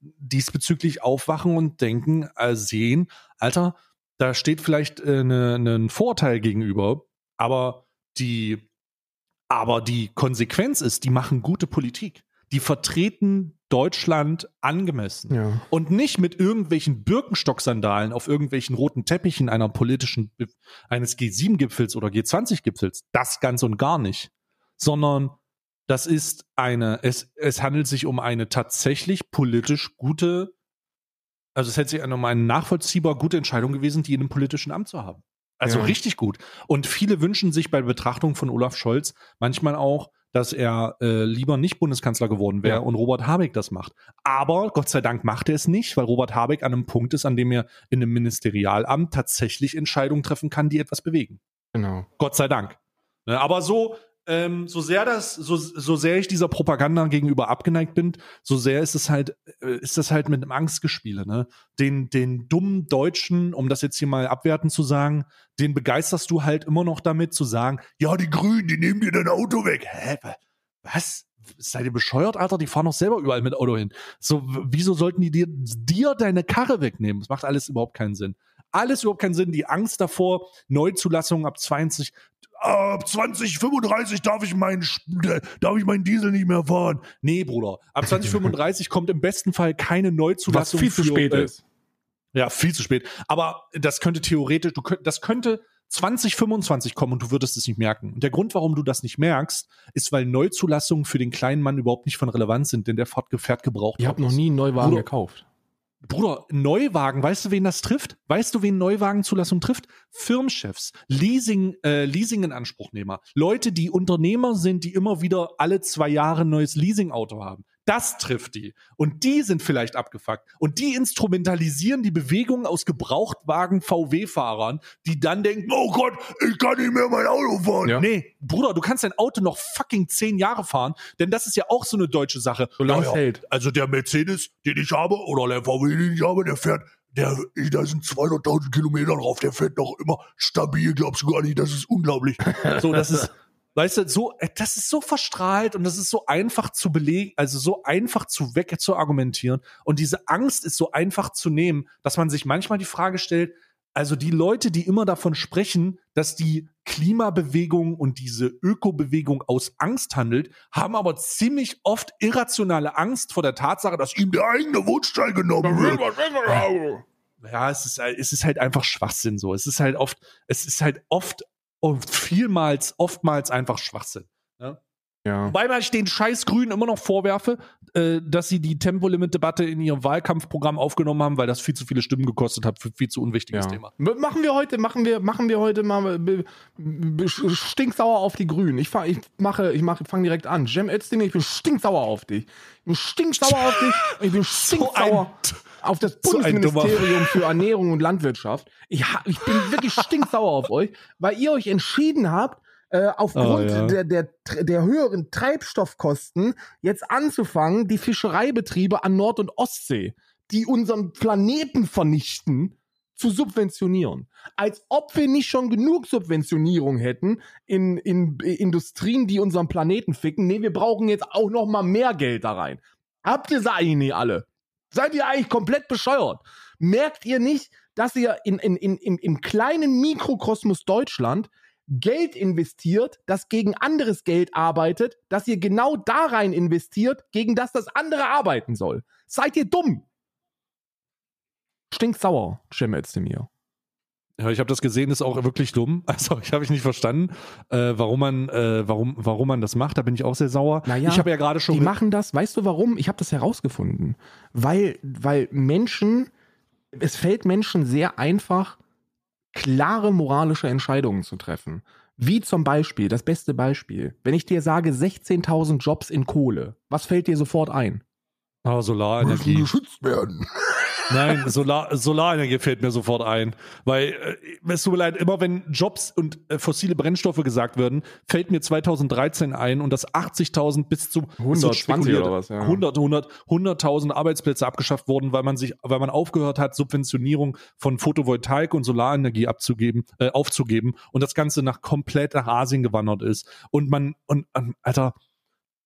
Speaker 2: diesbezüglich aufwachen und denken, äh, sehen, Alter, da steht vielleicht äh, ne, ne, ein Vorteil gegenüber, aber die, aber die Konsequenz ist, die machen gute Politik. Die vertreten Deutschland angemessen.
Speaker 1: Ja.
Speaker 2: Und nicht mit irgendwelchen Birkenstock-Sandalen auf irgendwelchen roten Teppichen einer politischen, eines G7-Gipfels oder G20-Gipfels. Das ganz und gar nicht. Sondern das ist eine, es, es handelt sich um eine tatsächlich politisch gute, also es hätte sich um eine nachvollziehbar gute Entscheidung gewesen, die in einem politischen Amt zu haben. Also
Speaker 1: Ja.
Speaker 2: richtig gut. Und viele wünschen sich bei Betrachtung von Olaf Scholz manchmal auch, dass er äh, lieber nicht Bundeskanzler geworden wäre
Speaker 1: Ja.
Speaker 2: und Robert Habeck das macht. Aber Gott sei Dank macht er es nicht, weil Robert Habeck an einem Punkt ist, an dem er in einem Ministerialamt tatsächlich Entscheidungen treffen kann, die etwas bewegen.
Speaker 1: Genau.
Speaker 2: Gott sei Dank. Ne, aber so, ähm, so sehr das, so, so sehr ich dieser Propaganda gegenüber abgeneigt bin, so sehr ist es halt, äh, ist das halt mit einem Angstgespiele, ne? Den, den dummen Deutschen, um das jetzt hier mal abwertend zu sagen, den begeisterst du halt immer noch damit zu sagen, ja, die Grünen, die nehmen dir dein Auto weg. Hä? wa- Was? Seid ihr bescheuert, Alter? Die fahren doch selber überall mit Auto hin. So, wieso sollten die dir, dir deine Karre wegnehmen? Das macht alles überhaupt keinen Sinn. Alles überhaupt keinen Sinn. Die Angst davor, Neuzulassungen ab 20, ab 2035 darf ich meinen, darf ich meinen Diesel nicht mehr fahren. Nee, Bruder. Ab 2035 kommt im besten Fall keine
Speaker 1: Was
Speaker 2: Neuzulassung.
Speaker 1: viel zu spät
Speaker 2: äh,
Speaker 1: ist.
Speaker 2: Ja, viel zu spät. Aber das könnte theoretisch, du könnt, das könnte 2025 kommen und du würdest es nicht merken. Und der Grund, warum du das nicht merkst, ist, weil Neuzulassungen für den kleinen Mann überhaupt nicht von Relevanz sind, denn der fährt, gebraucht.
Speaker 1: Ihr habt noch nie einen Neuwagen
Speaker 2: Bruder.
Speaker 1: gekauft.
Speaker 2: Bruder, Neuwagen, weißt du, wen das trifft? Weißt du, wen Neuwagenzulassung trifft? Firmenchefs, Leasing, äh, Leasing-Inanspruchnehmer, Leute, die Unternehmer sind, die immer wieder alle zwei Jahre ein neues Leasingauto haben. Das trifft die. Und die sind vielleicht abgefuckt. Und die instrumentalisieren die Bewegung aus Gebrauchtwagen VW-Fahrern, die dann denken, oh Gott, ich kann nicht mehr mein Auto fahren.
Speaker 1: Ja.
Speaker 2: Nee, Bruder, du kannst dein Auto noch fucking zehn Jahre fahren, denn das ist ja auch so eine deutsche Sache.
Speaker 1: Solange es
Speaker 2: ja.
Speaker 1: hält.
Speaker 2: Also der Mercedes, den ich habe, oder der VW, den ich habe, der fährt, der, da sind 200.000 Kilometer drauf, der fährt doch immer stabil, glaubst du gar nicht, das ist unglaublich. So, das ist, weißt du, so, äh, das ist so verstrahlt und das ist so einfach zu belegen, also so einfach zu weg zu argumentieren und diese Angst ist so einfach zu nehmen, dass man sich manchmal die Frage stellt, also die Leute, die immer davon sprechen, dass die Klimabewegung und diese Ökobewegung aus Angst handelt, haben aber ziemlich oft irrationale Angst vor der Tatsache, dass ihm der eigene Wohnstein genommen wird. Ja, es ist, es ist halt einfach Schwachsinn so. Es ist halt oft, es ist halt oft und vielmals, oftmals einfach Schwachsinn.
Speaker 1: Ja.
Speaker 2: Wobei ich den scheiß Grünen immer noch vorwerfe, äh, dass sie die Tempolimit-Debatte in ihrem Wahlkampfprogramm aufgenommen haben, weil das viel zu viele Stimmen gekostet hat für viel zu unwichtiges
Speaker 1: Ja.
Speaker 2: Thema.
Speaker 1: M- Machen wir heute, machen wir, machen wir heute mal be- stinksauer auf die Grünen. Ich, fang, ich mache, ich mache, fang direkt an. Cem Özdemir, ich bin stinksauer auf dich. Ich bin stinksauer auf dich. Ich bin stinksauer auf das
Speaker 2: so
Speaker 1: Bundesministerium für Ernährung und Landwirtschaft. Ich, ich bin wirklich stinksauer auf euch, weil ihr euch entschieden habt, äh, aufgrund
Speaker 2: Oh, ja.
Speaker 1: der, der, der höheren Treibstoffkosten jetzt anzufangen, die Fischereibetriebe an Nord- und Ostsee, die unseren Planeten vernichten, zu subventionieren. Als ob wir nicht schon genug Subventionierung hätten in, in Industrien, die unseren Planeten ficken. Nee, wir brauchen jetzt auch noch mal mehr Geld da rein. Habt ihr sie eigentlich nicht alle? Seid ihr eigentlich komplett bescheuert? Merkt ihr nicht, dass ihr in, in, in, im, im kleinen Mikrokosmos Deutschland Geld investiert, das gegen anderes Geld arbeitet, dass ihr genau da rein investiert, gegen das das andere arbeiten soll? Seid ihr dumm? Stinksauer, Cem Özdemir.
Speaker 2: Ja, ich habe das gesehen, ist auch wirklich dumm. Also ich habe ich nicht verstanden, äh, warum man, äh, warum, warum man das macht. Da bin ich auch sehr sauer.
Speaker 1: Naja,
Speaker 2: ich habe ja gerade schon.
Speaker 1: Die machen das, weißt du warum? Ich habe das herausgefunden. Weil, weil Menschen, es fällt Menschen sehr einfach, klare moralische Entscheidungen zu treffen. Wie zum Beispiel, das beste Beispiel, wenn ich dir sage 16.000 Jobs in Kohle, was fällt dir sofort ein?
Speaker 2: Ah, Solarenergie.
Speaker 1: geschützt werden.
Speaker 2: Nein, Solar, Solarenergie fällt mir sofort ein. Weil, äh, es tut mir leid, immer wenn Jobs und äh, fossile Brennstoffe gesagt werden, fällt mir 2013 ein und dass 80.000 bis zu
Speaker 1: 120 oder was, ja.
Speaker 2: 100, 100, 100.000 Arbeitsplätze abgeschafft wurden, weil man sich, weil man aufgehört hat, Subventionierung von Photovoltaik und Solarenergie abzugeben, äh, aufzugeben und das Ganze nach komplett nach Asien gewandert ist. Und man, und, ähm, Alter,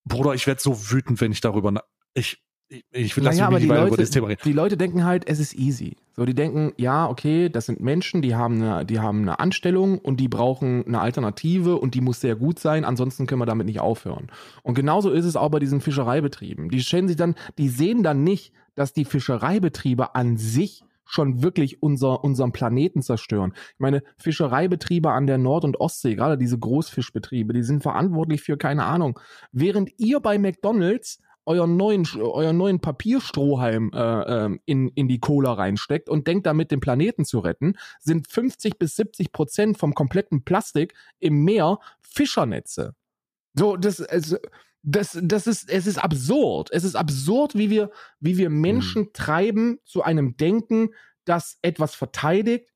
Speaker 2: Bruder, ich werde so wütend, wenn ich darüber, ich, ich, ich will
Speaker 1: Naja, aber die
Speaker 2: nicht
Speaker 1: Leute,
Speaker 2: über das Thema reden.
Speaker 1: die Leute denken halt, es ist easy. So, die denken, ja, okay, das sind Menschen, die haben eine, die haben eine Anstellung und die brauchen eine Alternative und die muss sehr gut sein, ansonsten können wir damit nicht aufhören. Und genauso ist es auch bei diesen Fischereibetrieben. Die stellen sich dann, die sehen dann nicht, dass die Fischereibetriebe an sich schon wirklich unser, unseren Planeten zerstören. Ich meine, Fischereibetriebe an der Nord- und Ostsee, gerade diese Großfischbetriebe, die sind verantwortlich für keine Ahnung. Während ihr bei McDonalds euren neuen, euren neuen Papierstrohhalm äh, ähm, in, in die Cola reinsteckt und denkt damit, den Planeten zu retten, sind 50 bis 70 Prozent vom kompletten Plastik im Meer Fischernetze. So, das, also, das, das ist, es ist absurd. Es ist absurd, wie wir, wie wir Menschen treiben zu einem Denken, das etwas verteidigt,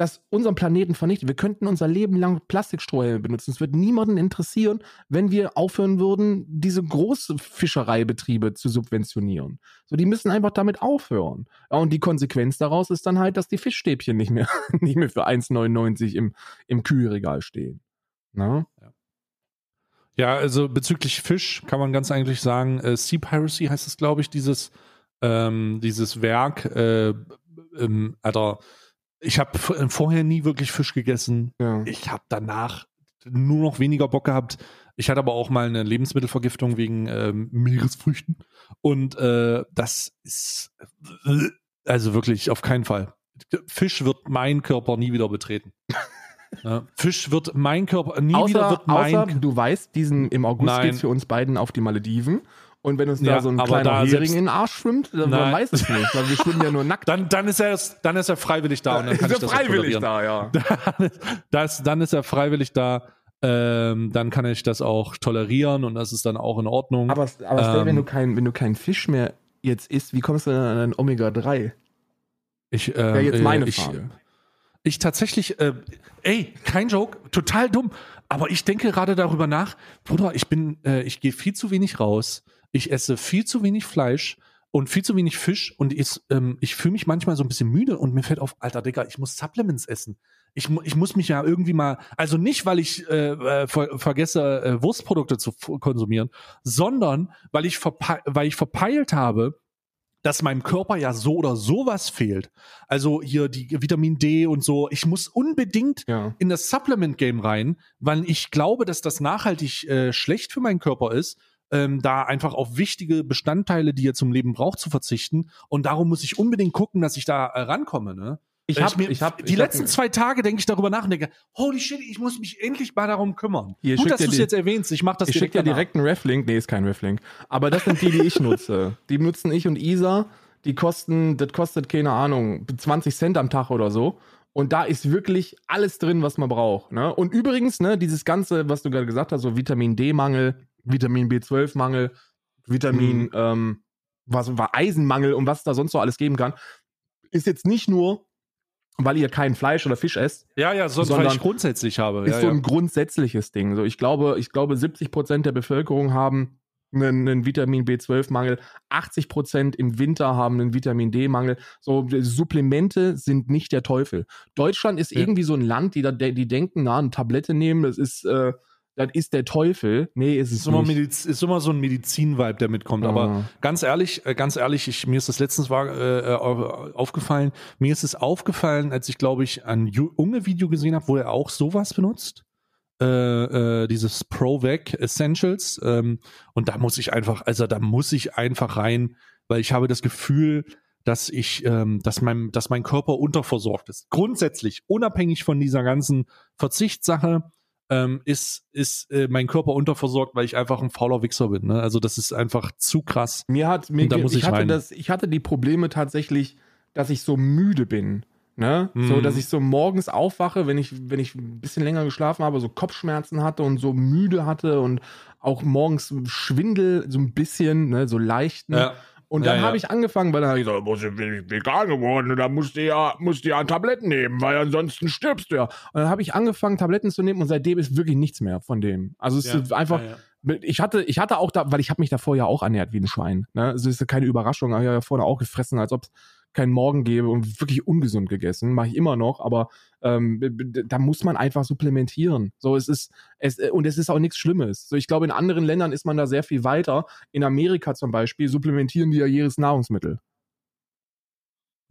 Speaker 1: das unseren Planeten vernichtet. Wir könnten unser Leben lang Plastikstrohhalme benutzen. Es wird niemanden interessieren, wenn wir aufhören würden, diese Großfischereibetriebe zu subventionieren. So, die müssen einfach damit aufhören. Ja, Und die Konsequenz daraus ist dann halt, dass die Fischstäbchen nicht mehr, nicht mehr für 1,99 im, im Kühlregal stehen. Na?
Speaker 2: Ja, also bezüglich Fisch kann man ganz eigentlich sagen, äh, Sea Piracy heißt es, glaube ich, dieses, ähm, dieses Werk. Äh, ähm, Alter, ich habe vorher nie wirklich Fisch gegessen.
Speaker 1: Ja.
Speaker 2: Ich habe danach nur noch weniger Bock gehabt. Ich hatte aber auch mal eine Lebensmittelvergiftung wegen ähm, Meeresfrüchten. Und äh, das ist also wirklich auf keinen Fall. Fisch wird mein Körper nie wieder betreten. Ja, Fisch wird mein Körper nie wieder
Speaker 1: Außer,
Speaker 2: wird mein
Speaker 1: außer du weißt, diesen, im August
Speaker 2: Nein.
Speaker 1: geht's für uns beiden auf die Malediven. Und wenn uns
Speaker 2: Ja,
Speaker 1: da so ein kleiner Hering in den Arsch schwimmt, dann
Speaker 2: Nein.
Speaker 1: weiß es nicht, weil wir schwimmen ja nur nackt.
Speaker 2: Dann, dann, ist er, dann ist er freiwillig da und dann kann ich
Speaker 1: Ist er freiwillig da, ja.
Speaker 2: das, dann ist er freiwillig da. Ähm, dann kann ich das auch tolerieren und das ist dann auch in Ordnung.
Speaker 1: Aber, aber
Speaker 2: Ähm,
Speaker 1: wenn du kein, wenn du keinen Fisch mehr jetzt isst, wie kommst du denn an ein Omega-3?
Speaker 2: ich, ähm,
Speaker 1: Wäre jetzt meine
Speaker 2: äh, ich,
Speaker 1: Frage.
Speaker 2: Ich tatsächlich, äh, ey, kein Joke, total dumm. Aber ich denke gerade darüber nach, Bruder, ich bin, äh, ich gehe viel zu wenig raus. Ich esse viel zu wenig Fleisch und viel zu wenig Fisch und ich, ähm, ich fühle mich manchmal so ein bisschen müde und mir fällt auf, alter Digga, ich muss Supplements essen. Ich, mu- ich muss mich ja irgendwie mal, also nicht, weil ich äh, äh, ver vergesse, äh, Wurstprodukte zu konsumieren, sondern weil ich, weil ich verpeilt habe, dass meinem Körper ja so oder sowas fehlt. Also hier die Vitamin D und so. Ich muss unbedingt
Speaker 1: Ja.
Speaker 2: in das Supplement-Game rein, weil ich glaube, dass das nachhaltig äh, schlecht für meinen Körper ist, ähm, da einfach auf wichtige Bestandteile, die er zum Leben braucht, zu verzichten. Und darum muss ich unbedingt gucken, dass ich da äh, rankomme. Ne?
Speaker 1: Ich
Speaker 2: Weil
Speaker 1: hab,
Speaker 2: mir,
Speaker 1: ich hab,
Speaker 2: die
Speaker 1: ich hab-
Speaker 2: letzten zwei Tage denke ich darüber nach und denke, holy shit, ich muss mich endlich mal darum kümmern.
Speaker 1: Hier,
Speaker 2: Gut, dass
Speaker 1: dir
Speaker 2: du es jetzt erwähnst. Ich mache das
Speaker 1: Ich schicke dir
Speaker 2: danach.
Speaker 1: direkt einen Reflink. Nee, ist kein Reflink. Aber das sind die, die ich nutze. Die nutzen ich und Isa. Die kosten, das kostet, keine Ahnung, 20 Cent am Tag oder so. Und da ist wirklich alles drin, was man braucht. Ne? Und übrigens, ne, dieses Ganze, was du gerade gesagt hast, so Vitamin D-Mangel, Vitamin B12-Mangel, Vitamin,
Speaker 2: Mhm.
Speaker 1: ähm, was war Eisenmangel und was es da sonst so alles geben kann, ist jetzt nicht nur, weil ihr kein Fleisch oder Fisch esst,
Speaker 2: Ja, ja, sonst
Speaker 1: Sondern
Speaker 2: weil ich grundsätzlich habe.
Speaker 1: ist
Speaker 2: ja,
Speaker 1: so
Speaker 2: ja.
Speaker 1: ein grundsätzliches Ding. So, ich glaube, ich glaube, 70 Prozent der Bevölkerung haben einen, einen Vitamin B12-Mangel, 80 Prozent im Winter haben einen Vitamin D-Mangel. So Supplemente sind nicht der Teufel. Deutschland ist
Speaker 2: Ja.
Speaker 1: irgendwie so ein Land, die da, die denken, na, eine Tablette nehmen, das ist, äh, das ist der Teufel. Nee, ist es
Speaker 2: ist immer,
Speaker 1: nicht.
Speaker 2: Mediz ist immer so ein Medizin-Vibe, der mitkommt. Aber
Speaker 1: Ah.
Speaker 2: ganz ehrlich, äh, ganz ehrlich, ich, mir ist das letztens war, äh, au- aufgefallen. Mir ist es aufgefallen, als ich, glaube ich, ein Junge-Video gesehen habe, wo er auch sowas benutzt. Äh, äh, dieses ProVac Essentials. Ähm, und da muss ich einfach, also da muss ich einfach rein, weil ich habe das Gefühl, dass ich, ähm, dass mein, dass mein Körper unterversorgt ist. Grundsätzlich, unabhängig von dieser ganzen Verzichtssache, ähm, ist, ist äh, mein Körper unterversorgt, weil ich einfach ein fauler Wichser bin. Ne? Also das ist einfach zu krass.
Speaker 1: Mir hat mir
Speaker 2: da muss
Speaker 1: ich,
Speaker 2: ich
Speaker 1: hatte
Speaker 2: rein.
Speaker 1: das, ich hatte die Probleme tatsächlich, dass ich so müde bin. Ne? So,
Speaker 2: Mhm.
Speaker 1: dass ich so morgens aufwache, wenn ich, wenn ich ein bisschen länger geschlafen habe, so Kopfschmerzen hatte und so müde hatte und auch morgens Schwindel, so ein bisschen, ne, so leicht. Ne?
Speaker 2: Ja.
Speaker 1: Und
Speaker 2: Ja,
Speaker 1: dann
Speaker 2: ja.
Speaker 1: habe ich angefangen, weil dann habe ich gesagt, ich bin ich vegan geworden und dann musst du ja, musst du ja Tabletten nehmen, weil ansonsten stirbst du ja. Und dann habe ich angefangen, Tabletten zu nehmen und seitdem ist wirklich nichts mehr von dem. Also es ist einfach, ich hatte, ich hatte auch da, weil ich habe mich davor ja auch ernährt wie ein Schwein. Ne? Also ist ja keine Überraschung, habe ja vorne auch gefressen, als ob es keinen Morgen gäbe und wirklich ungesund gegessen. Mache ich immer noch, aber ähm, da muss man einfach supplementieren. So, es ist, es, äh, und es ist auch nichts Schlimmes. So, ich glaube, in anderen Ländern ist man da sehr viel weiter. In Amerika zum Beispiel supplementieren die ja jedes Nahrungsmittel.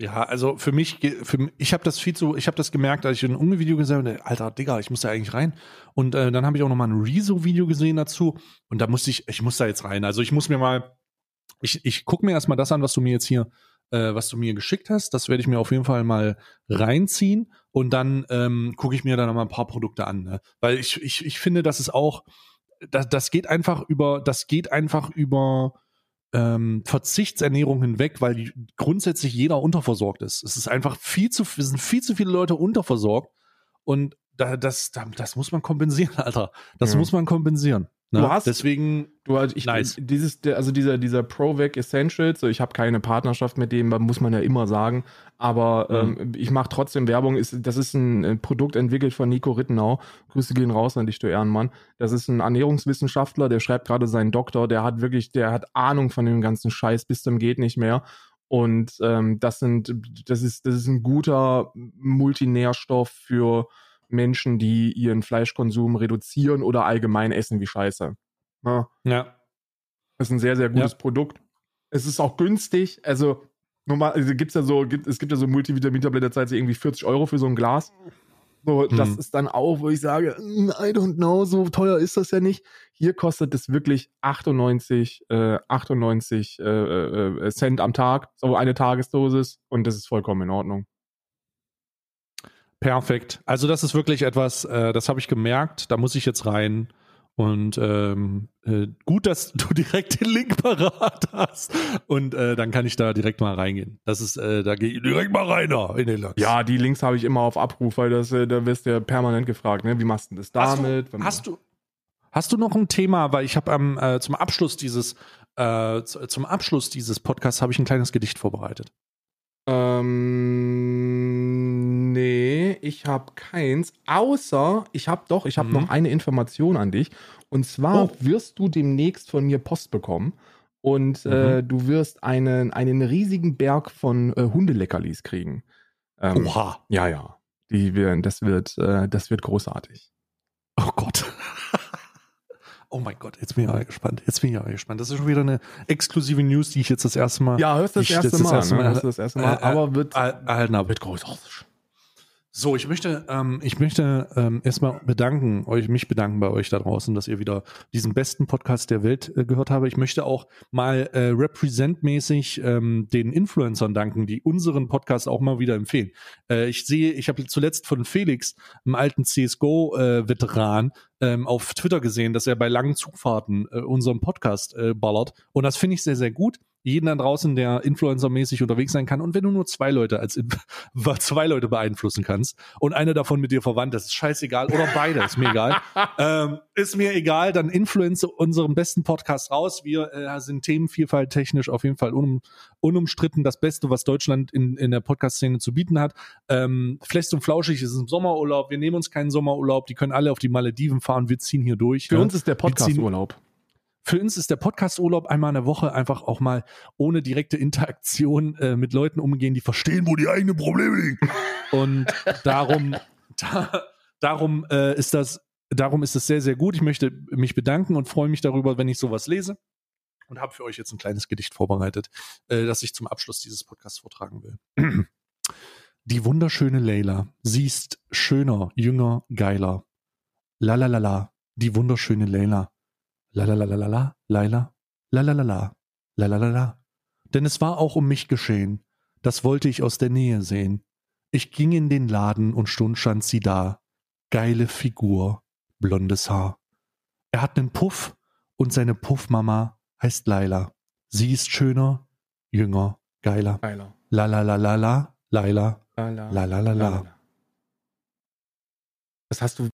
Speaker 2: Ja, also für mich, für, ich habe das viel zu, ich habe das gemerkt, als ich ein Unge-Video gesehen habe, alter Digga, ich muss da eigentlich rein. Und äh, dann habe ich auch noch mal ein Rezo-Video gesehen dazu und da musste ich, ich muss da jetzt rein. Also ich muss mir mal, ich, ich gucke mir erstmal das an, was du mir jetzt hier, äh, was du mir geschickt hast. Das werde ich mir auf jeden Fall mal reinziehen und dann ähm, gucke ich mir dann noch mal ein paar Produkte an. Ne? Weil ich, ich, ich finde, das ist auch, das, das geht einfach über, das geht einfach über ähm, Verzichtsernährung hinweg, weil die, grundsätzlich jeder unterversorgt ist. Es ist einfach viel zu, es sind viel zu viele Leute unterversorgt und da, das, da, das muss man kompensieren, Alter. Das
Speaker 1: Ja.
Speaker 2: muss man kompensieren. Ne?
Speaker 1: Du hast-
Speaker 2: Deswegen,
Speaker 1: Du, also ich,
Speaker 2: Nice.
Speaker 1: dieses, also dieser, dieser ProVac Essentials, so ich habe keine Partnerschaft mit dem, muss man ja immer sagen, aber
Speaker 2: Mhm.
Speaker 1: ähm, ich mache trotzdem Werbung. Ist, das ist ein, ein Produkt entwickelt von Nico Rittenau. Grüße gehen raus an dich, du Ehrenmann. Das ist ein Ernährungswissenschaftler, der schreibt gerade seinen Doktor, der hat wirklich, der hat Ahnung von dem ganzen Scheiß bis zum geht nicht mehr. Und ähm, das sind, das ist, das ist ein guter Multinährstoff für Menschen, die ihren Fleischkonsum reduzieren oder allgemein essen wie Scheiße. Ja.
Speaker 2: ja.
Speaker 1: Das ist ein sehr, sehr gutes
Speaker 2: Ja.
Speaker 1: Produkt. Es ist auch günstig. Also, normal, also gibt's ja so, gibt, es gibt ja so Multivitamin-Tabletten, zahlt sie irgendwie 40 Euro für so ein Glas. So, das
Speaker 2: Mhm.
Speaker 1: ist dann auch, wo ich sage, "Mm, I don't know, so teuer ist das ja nicht. Hier kostet es wirklich 98, äh, 98 äh, äh, Cent am Tag, so eine Tagesdosis und das ist vollkommen in Ordnung.
Speaker 2: Perfekt. Also das ist wirklich etwas, äh, das habe ich gemerkt, da muss ich jetzt rein. Und ähm, äh, gut, dass du direkt den Link parat hast. Und äh, dann kann ich da direkt mal reingehen. Das ist, äh, da gehe ich direkt mal rein da in den Lachs.
Speaker 1: Ja, die Links habe ich immer auf Abruf, weil das, äh, da wirst du ja permanent gefragt, ne? Wie machst du das
Speaker 2: Hast
Speaker 1: damit?
Speaker 2: du, hast du, hast du noch ein Thema, weil ich habe am äh, zum Abschluss dieses äh, zu- zum Abschluss dieses Podcasts habe ich ein kleines Gedicht vorbereitet.
Speaker 1: Ähm, nee, ich habe keins. Außer, ich habe doch, ich habe
Speaker 2: Mhm.
Speaker 1: noch eine Information an dich. Und zwar
Speaker 2: Oh.
Speaker 1: wirst du demnächst von mir Post bekommen. Und äh, du wirst einen, einen riesigen Berg von äh, Hundeleckerlis kriegen. Ähm,
Speaker 2: Oha.
Speaker 1: Ja, ja. Die werden, das wird, äh, das wird großartig.
Speaker 2: Oh Gott. Oh mein Gott, jetzt bin ich aber gespannt. Jetzt bin ich aber gespannt. Das ist schon wieder eine exklusive News, die ich jetzt das erste Mal
Speaker 1: Ja, hörst du das
Speaker 2: Ich-
Speaker 1: erste
Speaker 2: das ist das
Speaker 1: Mal.
Speaker 2: erste
Speaker 1: ne?
Speaker 2: Mal.
Speaker 1: Du das erste Mal.
Speaker 2: Äh, äh,
Speaker 1: aber wird,
Speaker 2: er- erhalten habe.
Speaker 1: wird großartig.
Speaker 2: So, ich möchte, ähm, ich möchte ähm, erstmal bedanken, euch, mich bedanken bei euch da draußen, dass ihr wieder diesen besten Podcast der Welt äh, gehört habt. Ich möchte auch mal äh, representmäßig ähm, den Influencern danken, die unseren Podcast auch mal wieder empfehlen. Äh, ich sehe, ich habe zuletzt von Felix, einem alten CSGO-Veteran, ähm, auf Twitter gesehen, dass er bei langen Zugfahrten äh, unseren Podcast äh, ballert. Und das finde ich sehr, sehr gut. Jeden da draußen, der influencermäßig unterwegs sein kann. Und wenn du nur zwei Leute als zwei Leute beeinflussen kannst und einer davon mit dir verwandt ist, ist scheißegal. Oder beide, ist mir egal. ähm, ist mir egal, dann influence unseren besten Podcast raus. Wir äh, sind Themenvielfalt technisch auf jeden Fall unum, unumstritten das Beste, was Deutschland in, in der Podcast-Szene zu bieten hat. Ähm, Flecht und Flauschig ist im Sommerurlaub. Wir nehmen uns keinen Sommerurlaub. Die können alle auf die Malediven fahren. Wir ziehen hier durch.
Speaker 1: Für
Speaker 2: ne?
Speaker 1: uns ist der Podcast-Urlaub.
Speaker 2: Für uns ist der Podcast-Urlaub einmal in der Woche einfach auch mal ohne direkte Interaktion äh, mit Leuten umgehen, die verstehen, wo die eigenen Probleme liegen. Und darum, da, darum äh, ist das, darum ist es sehr, sehr gut. Ich möchte mich bedanken und freue mich darüber, wenn ich sowas lese. Und habe für euch jetzt ein kleines Gedicht vorbereitet, äh, das ich zum Abschluss dieses Podcasts vortragen will. Die wunderschöne Leila, sie ist schöner, jünger, geiler. La la la la, die wunderschöne Leila. La la la la la la, Laila, la la la la, la la la la. Denn es war auch um mich geschehen. Das wollte ich aus der Nähe sehen. Ich ging in den Laden und stund stand sie da. Geile Figur, blondes Haar. Er hat nen Puff und seine Puffmama heißt Laila. Sie ist schöner, jünger, geiler.
Speaker 1: Geiler.
Speaker 2: La la la la la, Laila,
Speaker 1: La, la,
Speaker 2: la la la la.
Speaker 1: Das hast du